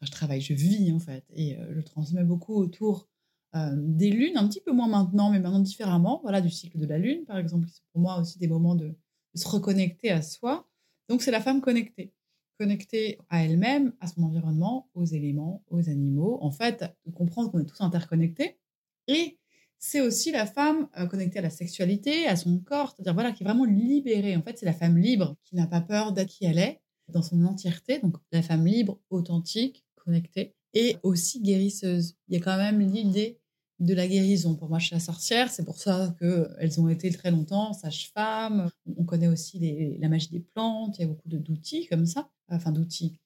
je travaille, je vis en fait, et euh, je transmets beaucoup autour euh, des lunes, un petit peu moins maintenant, mais maintenant différemment, voilà, du cycle de la lune, par exemple, sont pour moi aussi des moments de se reconnecter à soi. Donc, c'est la femme connectée connectée à elle-même, à son environnement, aux éléments, aux animaux. En fait, de comprendre qu'on est tous interconnectés. Et c'est aussi la femme euh, connectée à la sexualité, à son corps, c'est-à-dire voilà, qui est vraiment libérée. En fait, c'est la femme libre qui n'a pas peur d'être qui elle est dans son entièreté. Donc, la femme libre, authentique, connectée et aussi guérisseuse. Il y a quand même l'idée de la guérison. Pour moi, suis la sorcière. C'est pour ça qu'elles ont été très longtemps sages-femmes. On connaît aussi la magie des plantes. Il y a beaucoup d'outils comme ça enfin d'outils.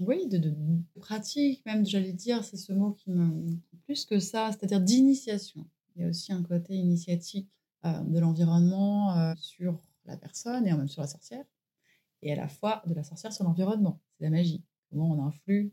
Oui, de, de, pratiques, même, j'allais dire, c'est ce mot qui me. Plus que ça, c'est-à-dire d'initiation. Il y a aussi un côté initiatique euh, de l'environnement euh, sur la personne et même sur la sorcière, et à la fois de la sorcière sur l'environnement. C'est la magie. Comment on influe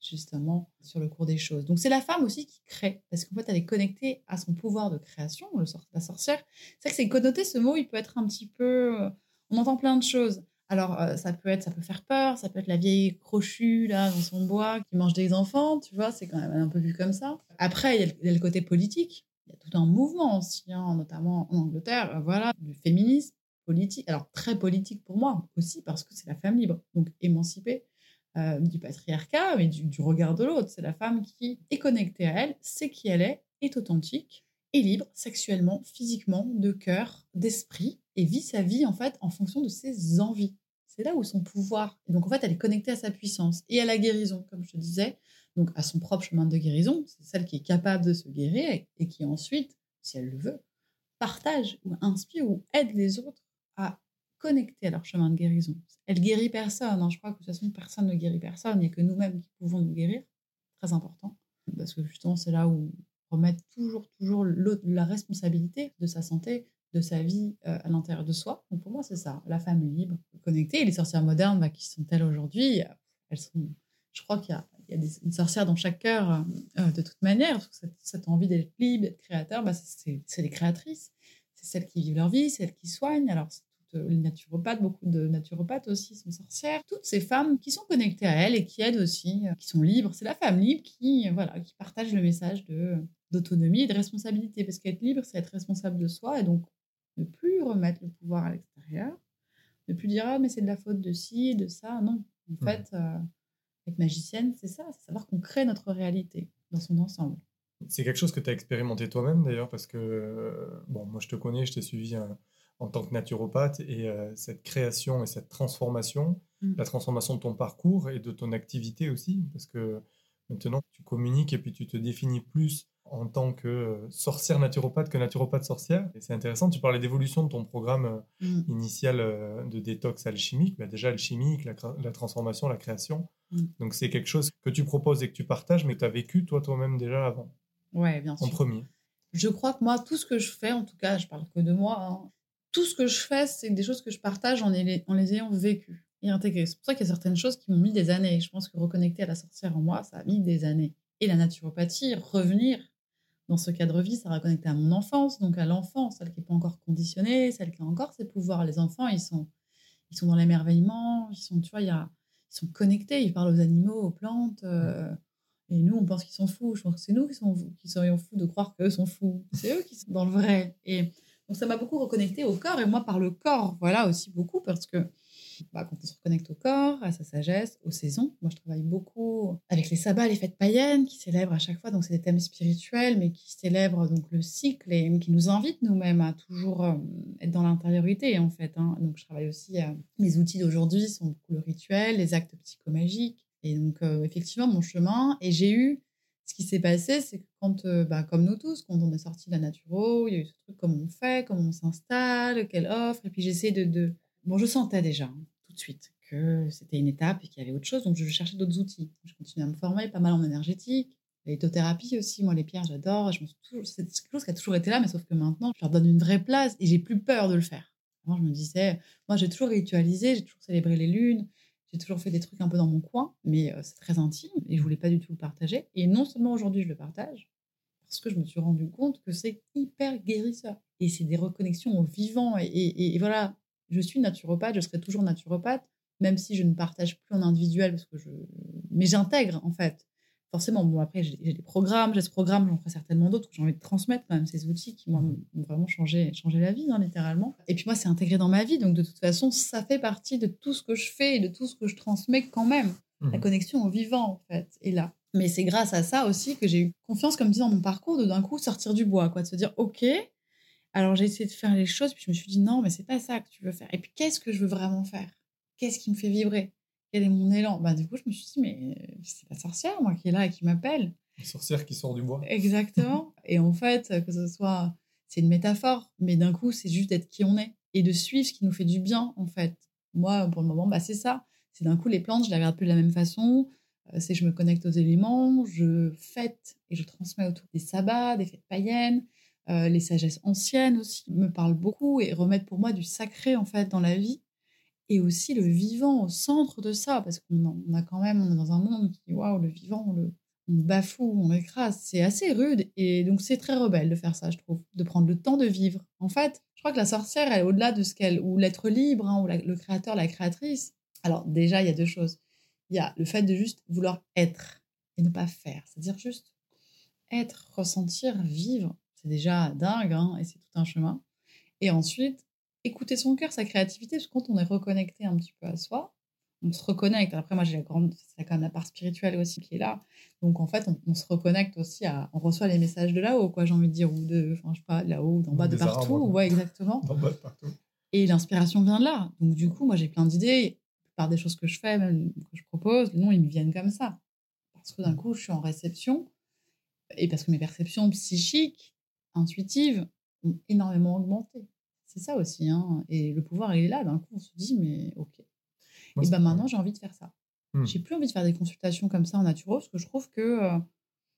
justement sur le cours des choses. Donc c'est la femme aussi qui crée, parce qu'en fait elle est connectée à son pouvoir de création, la sorcière. C'est vrai que c'est connoté ce mot, il peut être un petit peu... Euh, on entend plein de choses. Alors, euh, ça peut être, ça peut faire peur, ça peut être la vieille crochue, là, dans son bois, qui mange des enfants, tu vois, c'est quand même un peu vu comme ça. Après, il y, a le côté politique. Il y a tout un mouvement aussi, hein, notamment en Angleterre, euh, voilà, du féminisme politique. Alors, très politique pour moi aussi, parce que c'est la femme libre, donc émancipée euh, du patriarcat, mais du, du regard de l'autre. C'est la femme qui est connectée à elle, sait qui elle est, est authentique, est libre sexuellement, physiquement, de cœur, d'esprit, et vit sa vie en fait en fonction de ses envies. C'est là où son pouvoir. Donc en fait, elle est connectée à sa puissance et à la guérison, comme je te disais, donc à son propre chemin de guérison. C'est celle qui est capable de se guérir et qui ensuite, si elle le veut, partage ou inspire ou aide les autres à connecter à leur chemin de guérison. Elle guérit personne. Hein. Je crois que de toute façon, personne ne guérit personne. Il n'y a que nous-mêmes qui pouvons nous guérir. Très important. Parce que justement, c'est là où remettre toujours, toujours la responsabilité de sa santé, de sa vie euh, à l'intérieur de soi. Donc pour moi, c'est ça, la femme libre, connectée. Les sorcières modernes, bah, qui sont-elles aujourd'hui Elles sont, je crois qu'il y a, a une sorcière dans chaque cœur, euh, euh, de toute manière. Cette, cette envie d'être libre, d'être créateur, bah, c'est, les créatrices. C'est celles qui vivent leur vie, celles qui soignent. Alors, les naturopathes, beaucoup de naturopathes aussi sont sorcières. Toutes ces femmes qui sont connectées à elles et qui aident aussi, qui sont libres. C'est la femme libre qui, voilà, qui partage le message de d'autonomie et de responsabilité. Parce qu'être libre, c'est être responsable de soi et donc ne plus remettre le pouvoir à l'extérieur, ne plus dire ah mais c'est de la faute de ci, de ça. Non, en mmh. fait, euh, être magicienne, c'est ça, c'est savoir qu'on crée notre réalité dans son ensemble. C'est quelque chose que tu as expérimenté toi-même d'ailleurs, parce que, euh, bon, moi je te connais, je t'ai suivi euh, en tant que naturopathe, et cette création et cette transformation, mmh. la transformation de ton parcours et de ton activité aussi, parce que maintenant tu communiques et puis tu te définis plus en tant que sorcière naturopathe que naturopathe sorcière. Et c'est intéressant, tu parlais d'évolution de ton programme euh, mm. initial euh, de détox alchimique. Bah déjà, alchimique, la, transformation, la création. Mm. Donc c'est quelque chose que tu proposes et que tu partages, mais que tu as vécu toi toi-même déjà avant. Ouais, bien sûr. En premier. Je crois que moi, tout ce que je fais, en tout cas, je parle que de moi, hein, tout ce que je fais, c'est des choses que je partage en, les, en les ayant vécues et intégrées. C'est pour ça qu'il y a certaines choses qui m'ont mis des années. Je pense que reconnecter à la sorcière en moi, ça a mis des années. Et la naturopathie, revenir dans ce cadre vie, ça reconnecté à mon enfance, donc à l'enfance, celle qui n'est pas encore conditionnée, celle qui a encore ses pouvoirs. Les enfants, ils sont, ils sont dans l'émerveillement, ils sont, tu vois, y a, ils sont connectés, ils parlent aux animaux, aux plantes. Euh, et nous, on pense qu'ils sont fous. Je pense que c'est nous qui, qui serions fous de croire qu'eux sont fous. C'est eux qui sont dans le vrai. Et donc, ça m'a beaucoup reconnecté au corps. Et moi, par le corps, voilà aussi beaucoup, parce que quand on se reconnecte au corps, à sa sagesse, aux saisons. Moi, je travaille beaucoup avec les sabbats, les fêtes païennes, qui célèbrent à chaque fois. Donc, c'est des thèmes spirituels, mais qui célèbrent donc le cycle et qui nous invitent nous-mêmes à toujours euh, être dans l'intériorité, en fait. Hein. Donc, je travaille aussi. Euh, mes outils d'aujourd'hui sont beaucoup le rituel, les actes psychomagiques. Et donc, euh, effectivement, mon chemin. Et j'ai eu. Ce qui s'est passé, c'est que quand, bah, comme nous tous, quand on est sorti de la naturo, il y a eu ce truc comment on fait, comment on s'installe, quelle offre. Et puis, j'essaie de, de, Bon, je sentais déjà hein, tout de suite que c'était une étape et qu'il y avait autre chose, donc je cherchais d'autres outils. Je continuais à me former pas mal en énergétique, l'éthothérapie aussi. Moi, les pierres, j'adore. Je C'est quelque chose qui a toujours été là, mais sauf que maintenant, je leur donne une vraie place et j'ai plus peur de le faire. Moi, je me disais, moi, j'ai toujours ritualisé, j'ai toujours célébré les lunes, j'ai toujours fait des trucs un peu dans mon coin, mais euh, c'est très intime et je voulais pas du tout le partager. Et non seulement aujourd'hui, je le partage, parce que je me suis rendu compte que c'est hyper guérisseur. Et c'est des reconnexions au vivant. et voilà, je suis naturopathe, je serai toujours naturopathe, même si je ne partage plus en individuel, parce que je... mais j'intègre en fait. Forcément, bon, après, j'ai des programmes, j'ai ce programme, j'en ferai certainement d'autres, j'ai envie de transmettre quand même ces outils qui m'ont vraiment changé, changé la vie, hein, littéralement. Et puis moi, c'est intégré dans ma vie, donc de toute façon, ça fait partie de tout ce que je fais et de tout ce que je transmets quand même. La mmh. connexion au vivant, en fait, est là. Mais c'est grâce à ça aussi que j'ai eu confiance, comme dit dans mon parcours, de d'un coup sortir du bois, quoi, de se dire, OK, alors j'ai essayé de faire les choses, puis je me suis dit non, mais c'est pas ça que tu veux faire. Et puis qu'est-ce que je veux vraiment faire? Qu'est-ce qui me fait vibrer? Quel est mon élan? Bah, Du coup, je me suis dit, mais c'est la sorcière, moi, qui est là et qui m'appelle. La sorcière qui sort du bois. Exactement. <laughs> et en fait, que ce soit, c'est une métaphore, mais d'un coup, c'est juste d'être qui on est et de suivre ce qui nous fait du bien, en fait. Moi, pour le moment, bah, c'est ça. C'est d'un coup, les plantes, je les regarde plus de la même façon. Euh, c'est je me connecte aux éléments, je fête et je transmets autour des sabbats, des fêtes païennes. Euh, les sagesses anciennes aussi me parlent beaucoup et remettent pour moi du sacré en fait dans la vie et aussi le vivant au centre de ça parce qu'on a quand même on est dans un monde qui waouh le vivant on le on bafoue on l'écrase c'est assez rude et donc c'est très rebelle de faire ça je trouve de prendre le temps de vivre. En fait je crois que la sorcière elle est au-delà de ce qu'elle ou l'être libre hein, ou le créateur la créatrice. Alors déjà il y a deux choses. Il y a le fait de juste vouloir être et ne pas faire. C'est-à-dire juste être ressentir vivre c'est déjà dingue, hein, et c'est tout un chemin. Et ensuite, écouter son cœur, sa créativité, parce que quand on est reconnecté un petit peu à soi, on se reconnecte. Après, moi, j'ai la grande, c'est quand même la part spirituelle aussi qui est là. Donc, en fait, on, se reconnecte aussi à, on reçoit les messages de là-haut, quoi, j'ai envie de dire, ou de, enfin, je sais pas, là-haut, d'en bas, de partout. ouais, exactement. <laughs> D'en bas, de partout. Et l'inspiration vient de là. Donc, du coup, moi, j'ai plein d'idées. Par des choses que je fais, même que je propose, noms, ils me viennent comme ça. Parce que d'un coup, je suis en réception. Et parce que mes perceptions psychiques, intuitives ont énormément augmenté. C'est ça aussi. Hein. Et le pouvoir, il est là. D'un coup, on se dit, mais OK. et ben maintenant, j'ai envie de faire ça. Mmh. J'ai plus envie de faire des consultations comme ça en naturo parce que je trouve que, euh,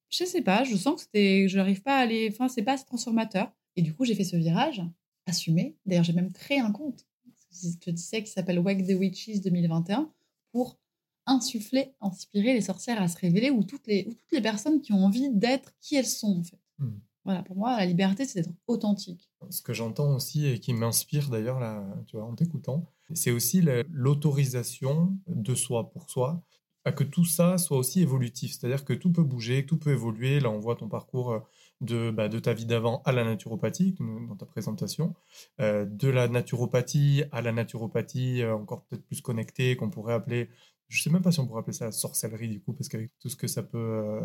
je sais pas, je sens que c'était, je n'arrive pas à aller, enfin, c'est pas assez transformateur. Et du coup, j'ai fait ce virage, assumé. D'ailleurs, j'ai même créé un compte, je te disais, qui s'appelle Wake the Witches 2021 pour insuffler, inspirer les sorcières à se révéler ou toutes les, ou toutes les personnes qui ont envie d'être qui elles sont, en fait. Mmh. Voilà, pour moi, la liberté, c'est d'être authentique. Ce que j'entends aussi et qui m'inspire d'ailleurs, là, tu vois, en t'écoutant, c'est aussi l'autorisation de soi pour soi à que tout ça soit aussi évolutif. C'est-à-dire que tout peut bouger, tout peut évoluer. Là, on voit ton parcours euh, de, bah, de ta vie d'avant à la naturopathie, dans ta présentation, euh, de la naturopathie à la naturopathie euh, encore peut-être plus connectée, qu'on pourrait appeler je sais même pas si on pourrait appeler ça sorcellerie du coup, parce qu'avec tout ce que ça peut. Euh,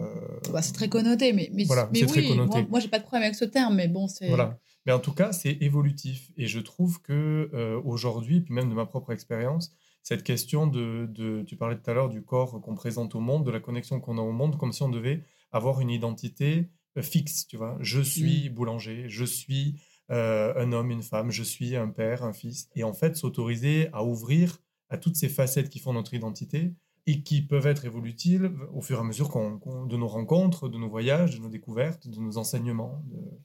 bah, c'est très connoté, mais, mais, voilà, mais oui, très connoté. moi, moi j'ai pas de problème avec ce terme, mais bon, c'est. Voilà. Mais en tout cas, c'est évolutif. Et je trouve que euh, aujourd'hui, puis même de ma propre expérience, cette question de, de, tu parlais tout à l'heure du corps qu'on présente au monde, de la connexion qu'on a au monde, comme si on devait avoir une identité euh, fixe, tu vois. Je suis mm. boulanger, je suis un homme, une femme, je suis un père, un fils. Et en fait, s'autoriser à ouvrir à toutes ces facettes qui font notre identité et qui peuvent être évolutives au fur et à mesure de nos rencontres, de nos voyages, de nos découvertes, de nos enseignements.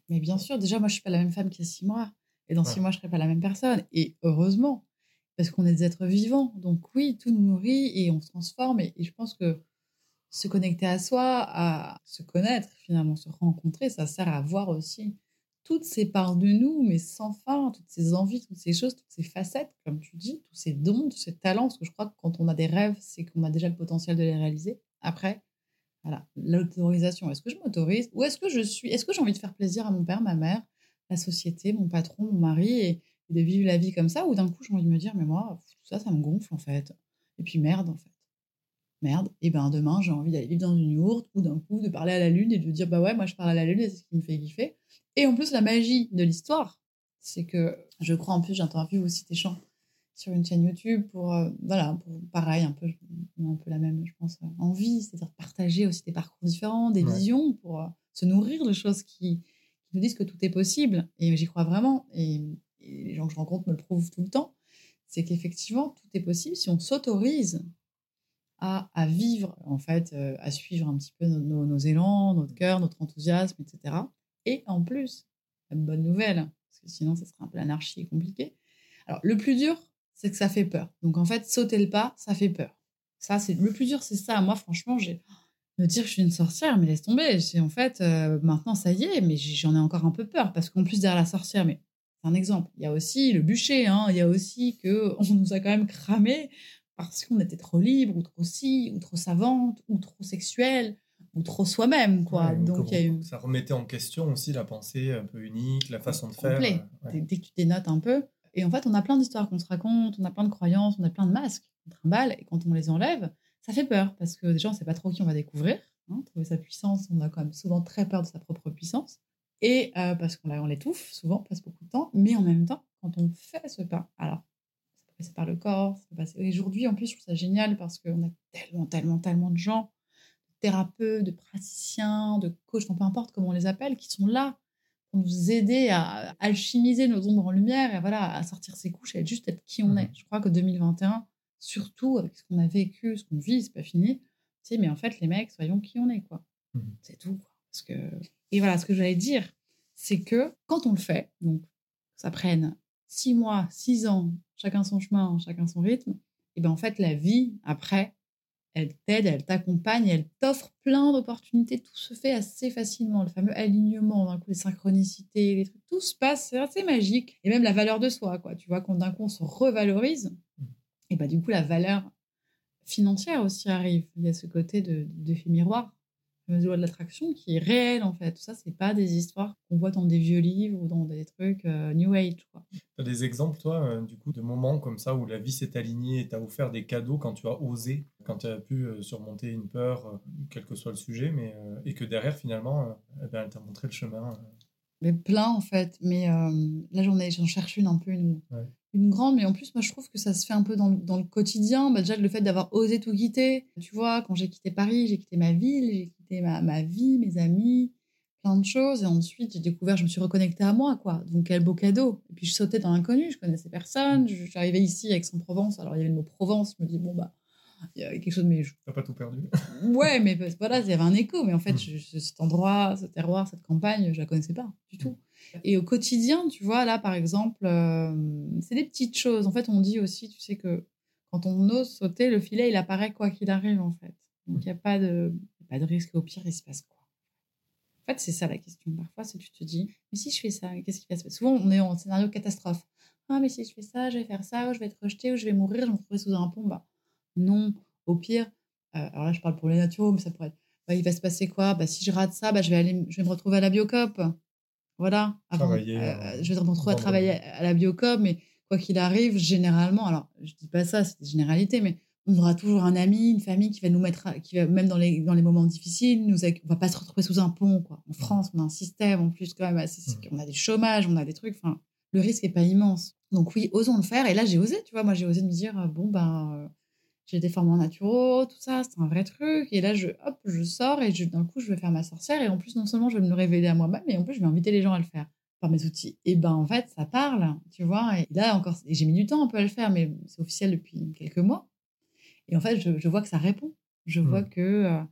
Mais bien sûr, déjà, moi, je suis pas la même femme qu'il y a six mois. Et dans six mois, je serai pas la même personne. Et heureusement, parce qu'on est des êtres vivants. Donc oui, tout nous nourrit et on se transforme. Et, je pense que se connecter à soi, à se connaître, finalement, se rencontrer, ça sert à voir aussi toutes ces parts de nous, mais sans fin, toutes ces envies, toutes ces choses, toutes ces facettes, comme tu dis, tous ces dons, tous ces talents, parce que je crois que quand on a des rêves, c'est qu'on a déjà le potentiel de les réaliser. Après, voilà, l'autorisation. Est-ce que je m'autorise ou est-ce que je suis, est-ce que j'ai envie de faire plaisir à mon père, ma mère, la société, mon patron, mon mari et, de vivre la vie comme ça, ou d'un coup j'ai envie de me dire, mais moi, tout ça, ça me gonfle en fait. Et puis merde, en fait. Merde, et ben demain j'ai envie d'aller vivre dans une yourte, ou d'un coup de parler à la lune et de dire, bah ouais, moi je parle à la lune c'est ce qui me fait kiffer. Et en plus, la magie de l'histoire, c'est que je crois en plus, j'ai interviewé aussi tes chants sur une chaîne YouTube pour, euh, voilà, pour pareil, un peu, un peu la même, je pense, envie, c'est-à-dire partager aussi des parcours différents, des visions pour euh, se nourrir de choses qui, qui, nous disent que tout est possible. Et j'y crois vraiment. Et, les gens que je rencontre me le prouvent tout le temps. C'est qu'effectivement, tout est possible si on s'autorise à, à, vivre, en fait, euh, à suivre un petit peu nos, nos élans, notre cœur, notre enthousiasme, etc. Et en plus, bonne nouvelle, parce que sinon, ça serait un peu l'anarchie et compliqué. Alors, le plus dur, c'est que ça fait peur. Donc, en fait, sauter le pas, ça fait peur. Ça, c'est le plus dur, c'est ça. Moi, franchement, j'ai me dire que je suis une sorcière, mais laisse tomber. C'est en fait, euh, maintenant, ça y est, mais j'en ai encore un peu peur parce qu'en plus derrière la sorcière, mais c'est un exemple. Il y a aussi le bûcher. Hein. Il y a aussi que on nous a quand même cramé parce qu'on était trop libre ou trop si ou trop savante ou trop sexuelle ou trop soi-même, quoi. Donc, ça remettait en question aussi la pensée un peu unique, la façon de faire. Euh, dès, que tu dénotes un peu. Et en fait, on a plein d'histoires qu'on se raconte, on a plein de croyances, on a plein de masques on trimballe, et quand on les enlève, ça fait peur parce que déjà, on ne sait pas trop qui on va découvrir. Hein. Trouver sa puissance, on a quand même souvent très peur de sa propre puissance. Et euh, parce qu'on on l'étouffe, souvent, on passe beaucoup de temps. Mais en même temps, quand on fait ce pas, alors, ça peut passer par le corps, ça peut passer. Aujourd'hui, en plus, je trouve ça génial parce qu'on a tellement, tellement, tellement de gens thérapeutes, de praticiens, de coachs, peu importe comment on les appelle, qui sont là pour nous aider à alchimiser nos ombres en lumière et voilà, à sortir ces couches et juste être qui on est. Mmh Je crois que 2021, surtout avec ce qu'on a vécu, ce qu'on vit, c'est pas fini. Tu mais en fait, les mecs, soyons qui on est, quoi. Mmh c'est tout, Parce que... Et voilà, ce que j'allais dire, c'est que quand on le fait, donc ça prenne six mois, six ans, chacun son chemin, chacun son rythme, et ben en fait, la vie, après, elle t'aide, elle t'accompagne, elle t'offre plein d'opportunités. Tout se fait assez facilement. Le fameux alignement, d'un coup, les synchronicités, les trucs, tout se passe, c'est assez magique. Et même la valeur de soi, quoi. Tu vois, quand d'un coup on se revalorise, mmh. et bah du coup la valeur financière aussi arrive. Il y a ce côté de d'effet miroir de l'attraction qui est réel en fait. Tout ça, c'est pas des histoires qu'on voit dans des vieux livres ou dans des trucs euh, New Age. Tu as des exemples, toi, euh, du coup, de moments comme ça où la vie s'est alignée et t'a offert des cadeaux quand tu as osé, quand tu as pu euh, surmonter une peur, quel que soit le sujet, mais et que derrière, finalement, eh ben, elle t'a montré le chemin. Mais plein en fait. Mais là, j'en, ai, j'en cherche une un peu, une, une grande, mais en plus, moi, je trouve que ça se fait un peu dans, dans le quotidien. Bah, déjà, le fait d'avoir osé tout quitter. Tu vois, quand j'ai quitté Paris, j'ai quitté ma ville, j'ai ma, ma, vie, mes amis, plein de choses. Et ensuite, j'ai découvert, je me suis reconnectée à moi, quoi. Donc, quel beau cadeau. Et puis, je sautais dans l'inconnu, je connaissais personne. J'arrivais ici avec son Provence. Alors, il y avait le mot Provence. Je me dis, bon, bah, il y a quelque chose, mais. Je... T'as pas tout perdu. <laughs> ouais, mais voilà, il y avait un écho. Mais en fait, hmm. cet endroit, ce terroir, cette campagne, je la connaissais pas du tout. Et au quotidien, tu vois, là, par exemple, euh, c'est des petites choses. En fait, on dit aussi, tu sais, que quand on ose sauter, le filet, il apparaît quoi qu'il arrive, en fait. Donc, il n'y a pas de, pas de risque. Au pire, il se passe quoi? En fait, c'est ça la question. Parfois, c'est tu te dis, mais si je fais ça, qu'est-ce qui va se passer? Souvent, on est en scénario catastrophe. Ah, mais si je fais ça, je vais faire ça, ou je vais être rejeté, ou je vais mourir, je vais me retrouver sous un pont. Bah, non. Au pire, euh, alors là, je parle pour les naturaux, mais ça pourrait être, bah, il va se passer quoi? Bah, Si je rate ça, bah, je, vais aller, je vais me retrouver à la biocop. Voilà. Travailler, euh, je vais me retrouver à travailler à la biocop, mais quoi qu'il arrive, généralement, alors je dis pas ça, c'est des généralités, mais on aura toujours un ami, une famille qui va nous mettre, qui va, même dans les, dans les moments difficiles, nous, on va pas se retrouver sous un pont. Quoi. En France, on a un système en plus quand même, assez, mmh. on a des chômages, on a des trucs, enfin, le risque est pas immense. Donc oui, osons le faire. Et là, j'ai osé, tu vois, moi j'ai osé me dire, bon, ben, euh, j'ai des formes en naturaux, tout ça, c'est un vrai truc. Et là, je, hop, je sors et d'un coup, je vais faire ma sorcière. Et en plus, non seulement je vais me le révéler à moi-même, mais en plus, je vais inviter les gens à le faire par mes outils. Et ben, en fait, ça parle, tu vois. Et là, encore, j'ai mis du temps un peu à le faire, mais c'est officiel depuis quelques mois. Et en fait, je, vois que ça répond. Je Mmh. vois que, euh,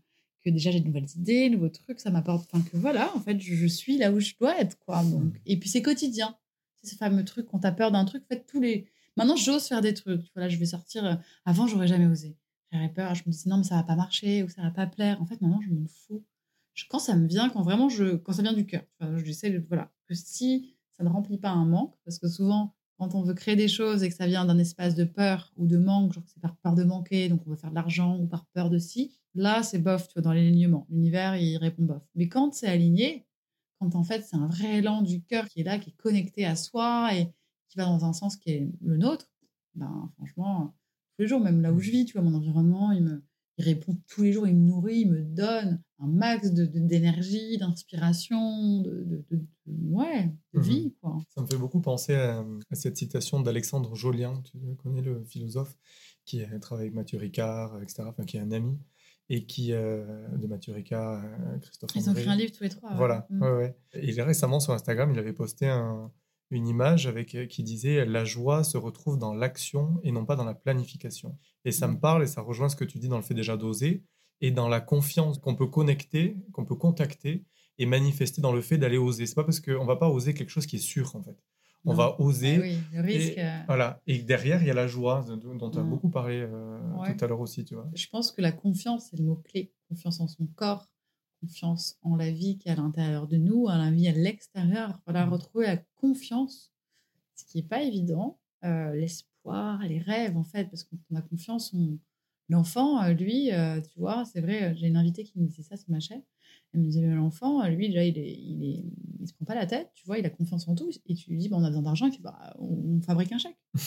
que déjà j'ai de nouvelles idées, de nouveaux trucs, ça m'apporte. Enfin, que voilà, en fait, je, je suis là où je dois être, quoi. Donc, Mmh. Et puis, c'est quotidien. C'est ce fameux truc, quand t'as peur d'un truc, en fait, tous les. Maintenant, j'ose faire des trucs. Voilà, je vais sortir. euh, Avant, j'aurais jamais osé. J'avais peur. Je me disais, non, mais ça va pas marcher ou ça va pas plaire. En fait, maintenant, je m'en fous. Je- quand ça me vient, quand vraiment je, quand ça vient du cœur, vois, j'essaie de, voilà, que si ça ne remplit pas un manque, parce que souvent, quand on veut créer des choses et que ça vient d'un espace de peur ou de manque, genre que c'est par peur de manquer, donc on veut faire de l'argent ou par peur de si, là, c'est bof, tu vois, dans l'alignement. L'univers, il répond bof. Mais quand c'est aligné, quand en fait, c'est un vrai élan du cœur qui est là, qui est connecté à soi et qui va dans un sens qui est le nôtre, ben, franchement, tous les jours, même là où je vis, tu vois, mon environnement, il me, il répond tous les jours, il me nourrit, il me donne un max de, de- d'énergie, d'inspiration, de, de, de- de- ouais, de Mhm. vie, quoi. Ça me fait beaucoup penser à, à cette citation d'Alexandre Jolien, tu connais le philosophe, qui travaille avec Mathieu Ricard, etc., enfin, qui est un ami, et qui, euh, de Mathieu Ricard, euh, Christophe Ils ont écrit un livre tous les trois. ouais. Voilà, Mm. ouais, ouais. Et récemment sur Instagram, il avait posté un- une image avec, euh, qui disait La joie se retrouve dans l'action et non pas dans la planification. Et ça me Mm. parle et ça rejoint ce que tu dis dans le fait déjà d'oser et dans la confiance qu'on peut connecter, qu'on peut contacter et manifester dans le fait d'aller oser. C'est pas parce qu'on va pas oser quelque chose qui est sûr en fait. On Non. va oser. Ah oui, le risque. Et, euh, voilà. et derrière, il y a la joie dont tu as Mm. beaucoup parlé euh, Ouais. tout à l'heure aussi, tu vois. Je pense que la confiance, c'est le mot-clé. Confiance en son corps, confiance en la vie qui est à l'intérieur de nous, à la vie à l'extérieur. Voilà, Mhm. retrouver la confiance, ce qui n'est pas évident. Euh, L'espoir, les rêves, en fait, parce qu'on a confiance. On... L'enfant, euh, lui, euh, tu vois, c'est vrai, j'ai une invitée qui me disait ça sur ma chaîne. Elle me disait, l'enfant, euh, lui, déjà, il, est, il, est, il se prend pas la tête, tu vois, il a confiance en tout. Et tu lui dis, bah, on a besoin d'argent, il fait, bah, on, fabrique un chèque. <laughs>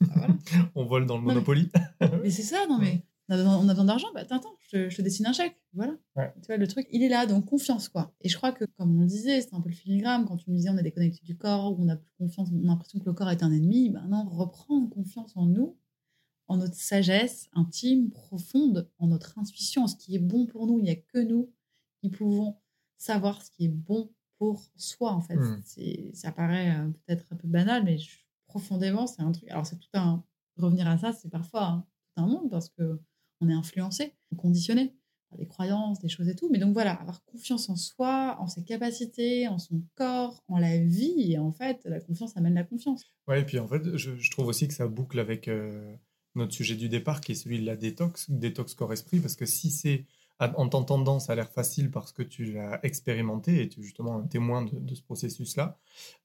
Bah, voilà. On vole dans le Monopoly. <laughs> Mais c'est ça, non mais on a besoin, d'argent, bah attends, je te, je te dessine un chèque, voilà. Ouais. Tu vois, le truc, il est là, donc confiance, quoi. Et je crois que, comme on le disait, c'est un peu le filigrane, quand tu me disais on est déconnecté du corps, ou on a plus confiance, on a l'impression que le corps est un ennemi, ben non, reprendre confiance en nous, en notre sagesse intime, profonde, en notre intuition, en ce qui est bon pour nous. Il n'y a que nous qui pouvons savoir ce qui est bon pour soi, en fait. Mm. C'est, ça paraît euh, peut-être un peu banal, mais je- profondément, c'est un truc. Alors, c'est tout un. Revenir à ça, c'est parfois hein, tout un monde parce que on est influencé, conditionné par des croyances, des choses et tout. Mais donc voilà, avoir confiance en soi, en ses capacités, en son corps, en la vie. Et en fait, la confiance amène la confiance. Ouais, et puis en fait, je, je trouve aussi que ça boucle avec euh, notre sujet du départ, qui est celui de la détox, détox corps-esprit, parce que si c'est à- en t'entendant, ça a l'air facile parce que tu l'as expérimenté et tu es justement un témoin de, ce processus-là.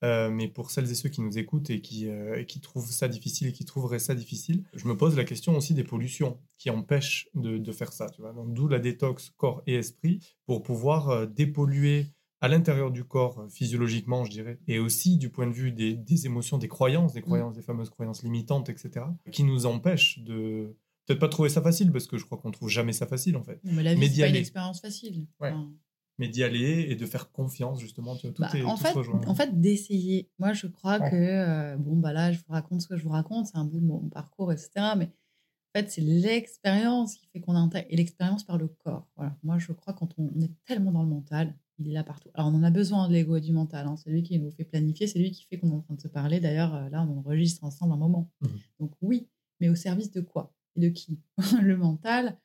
Euh, mais pour celles et ceux qui nous écoutent et qui, euh, trouvent ça difficile et qui trouveraient ça difficile, je me pose la question aussi des pollutions qui empêchent de, faire ça. Tu d'où la détox corps et esprit pour pouvoir euh, dépolluer à l'intérieur du corps, euh, physiologiquement, je dirais, et aussi du point de vue des, des émotions, des croyances, des croyances, des fameuses croyances limitantes, etc., qui nous empêchent de peut-être pas trouver ça facile, parce que je crois qu'on trouve jamais ça facile, en fait, Non, mais la vie, c'est d'y pas une aller. expérience facile. Ouais. Enfin, mais d'y aller et de faire confiance, justement, tu vois, tout, Bah, est, en, tout fait, en fait, d'essayer. Moi, je crois Ouais. que, euh, bon, bah là, je vous raconte ce que je vous raconte, c'est un bout de mon parcours, etc. Mais en fait, c'est l'expérience qui fait qu'on intègre, et l'expérience par le corps. Voilà. Moi, je crois quand on, on est tellement dans le mental, il est là partout. Alors, on en a besoin de l'ego et du mental. hein. C'est lui qui nous fait planifier, c'est lui qui fait qu'on est en train de se parler. D'ailleurs, euh, là, on enregistre ensemble un moment. Mhm. Donc, oui, mais au service de quoi? Et de qui? <laughs> Le mental,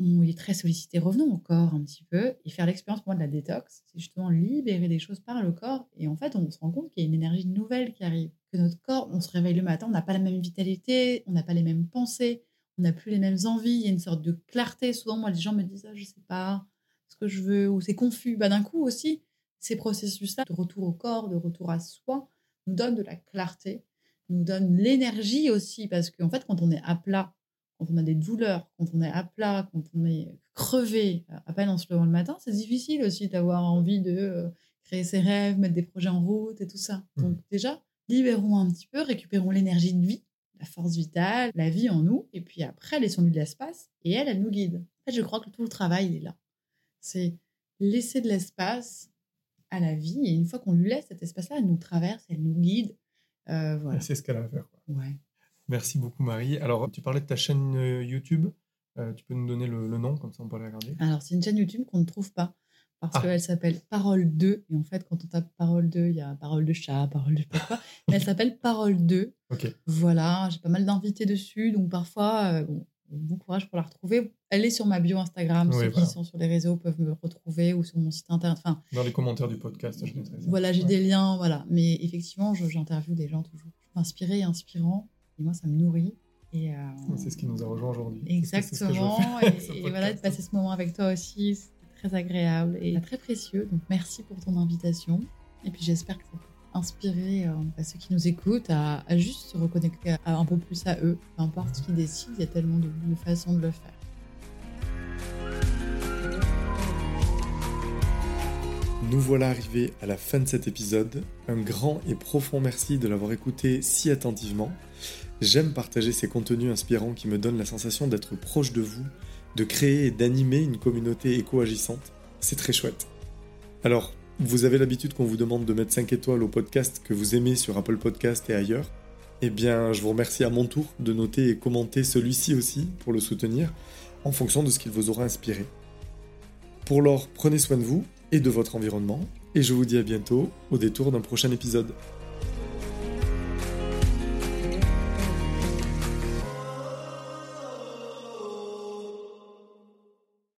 on- il est très sollicité. Revenons au corps un petit peu et faire l'expérience moi de la détox, c'est justement libérer des choses par le corps. Et en fait, on se rend compte qu'il y a une énergie nouvelle qui arrive. Que notre corps, on se réveille le matin, on n'a pas la même vitalité, on n'a pas les mêmes pensées, on n'a plus les mêmes envies. Il y a une sorte de clarté. Souvent, moi, les gens me disent ah, je sais pas ce que je veux ou c'est confus. Bah, D'un coup aussi, ces processus-là de retour au corps, de retour à soi, nous donnent de la clarté, nous donnent l'énergie aussi parce qu'en fait, quand on est à plat, quand on a des douleurs, quand on est à plat, quand on est crevé, à peine en se levant le matin, c'est difficile aussi d'avoir envie de euh, créer ses rêves, mettre des projets en route et tout ça. Mhm. Donc déjà, libérons un petit peu, récupérons l'énergie de vie, la force vitale, la vie en nous, et puis après, laissons-lui de l'espace, et elle, elle nous guide. En fait, je crois que tout le travail il est là. C'est laisser de l'espace à la vie, et une fois qu'on lui laisse cet espace-là, elle nous traverse, elle nous guide. Euh, voilà. C'est ce qu'elle a à faire. quoi. Ouais. Merci beaucoup, Marie. Alors, tu parlais de ta chaîne euh, YouTube. Euh, tu peux nous donner le, le nom, comme ça on peut la regarder. Alors, c'est une chaîne YouTube qu'on ne trouve pas parce Ah. qu'elle s'appelle Parole 2. Et en fait, quand on tape Parole 2, il y a Parole de chat, Parole de quoi. Mais elle s'appelle Parole 2. Ok. Voilà, j'ai pas mal d'invités dessus. Donc, parfois, euh, bon, bon courage pour la retrouver. Elle est sur ma bio Instagram. Oui, Ceux voilà. qui sont sur les réseaux peuvent me retrouver ou sur mon site internet. Enfin, Dans les commentaires du podcast, je mettrai voilà, j'ai Ouais. des liens. Voilà. Mais effectivement, j'interviewe des gens toujours inspirés et inspirants. Et moi, ça me nourrit. Et, euh, C'est ce qui nous a rejoint aujourd'hui. Ce que Exactement. <laughs> Et, voilà, de passer ce moment avec toi aussi, c'était très agréable et très précieux. Donc merci pour ton invitation. Et puis j'espère que ça inspirer euh, à ceux qui nous écoutent à, juste se reconnecter un peu plus à eux. Peu importe ce qu'ils décident, il y a tellement de, de façons de le faire. Nous voilà arrivés à la fin de cet épisode. Un grand et profond merci de l'avoir écouté si attentivement. J'aime partager ces contenus inspirants qui me donnent la sensation d'être proche de vous, de créer et d'animer une communauté éco-agissante. C'est très chouette. Alors, vous avez l'habitude qu'on vous demande de mettre 5 étoiles au podcast que vous aimez sur Apple Podcast et ailleurs. Eh bien, je vous remercie à mon tour de noter et commenter celui-ci aussi pour le soutenir en fonction de ce qu'il vous aura inspiré. Pour l'or, prenez soin de vous et de votre environnement, et je vous dis à bientôt au détour d'un prochain épisode.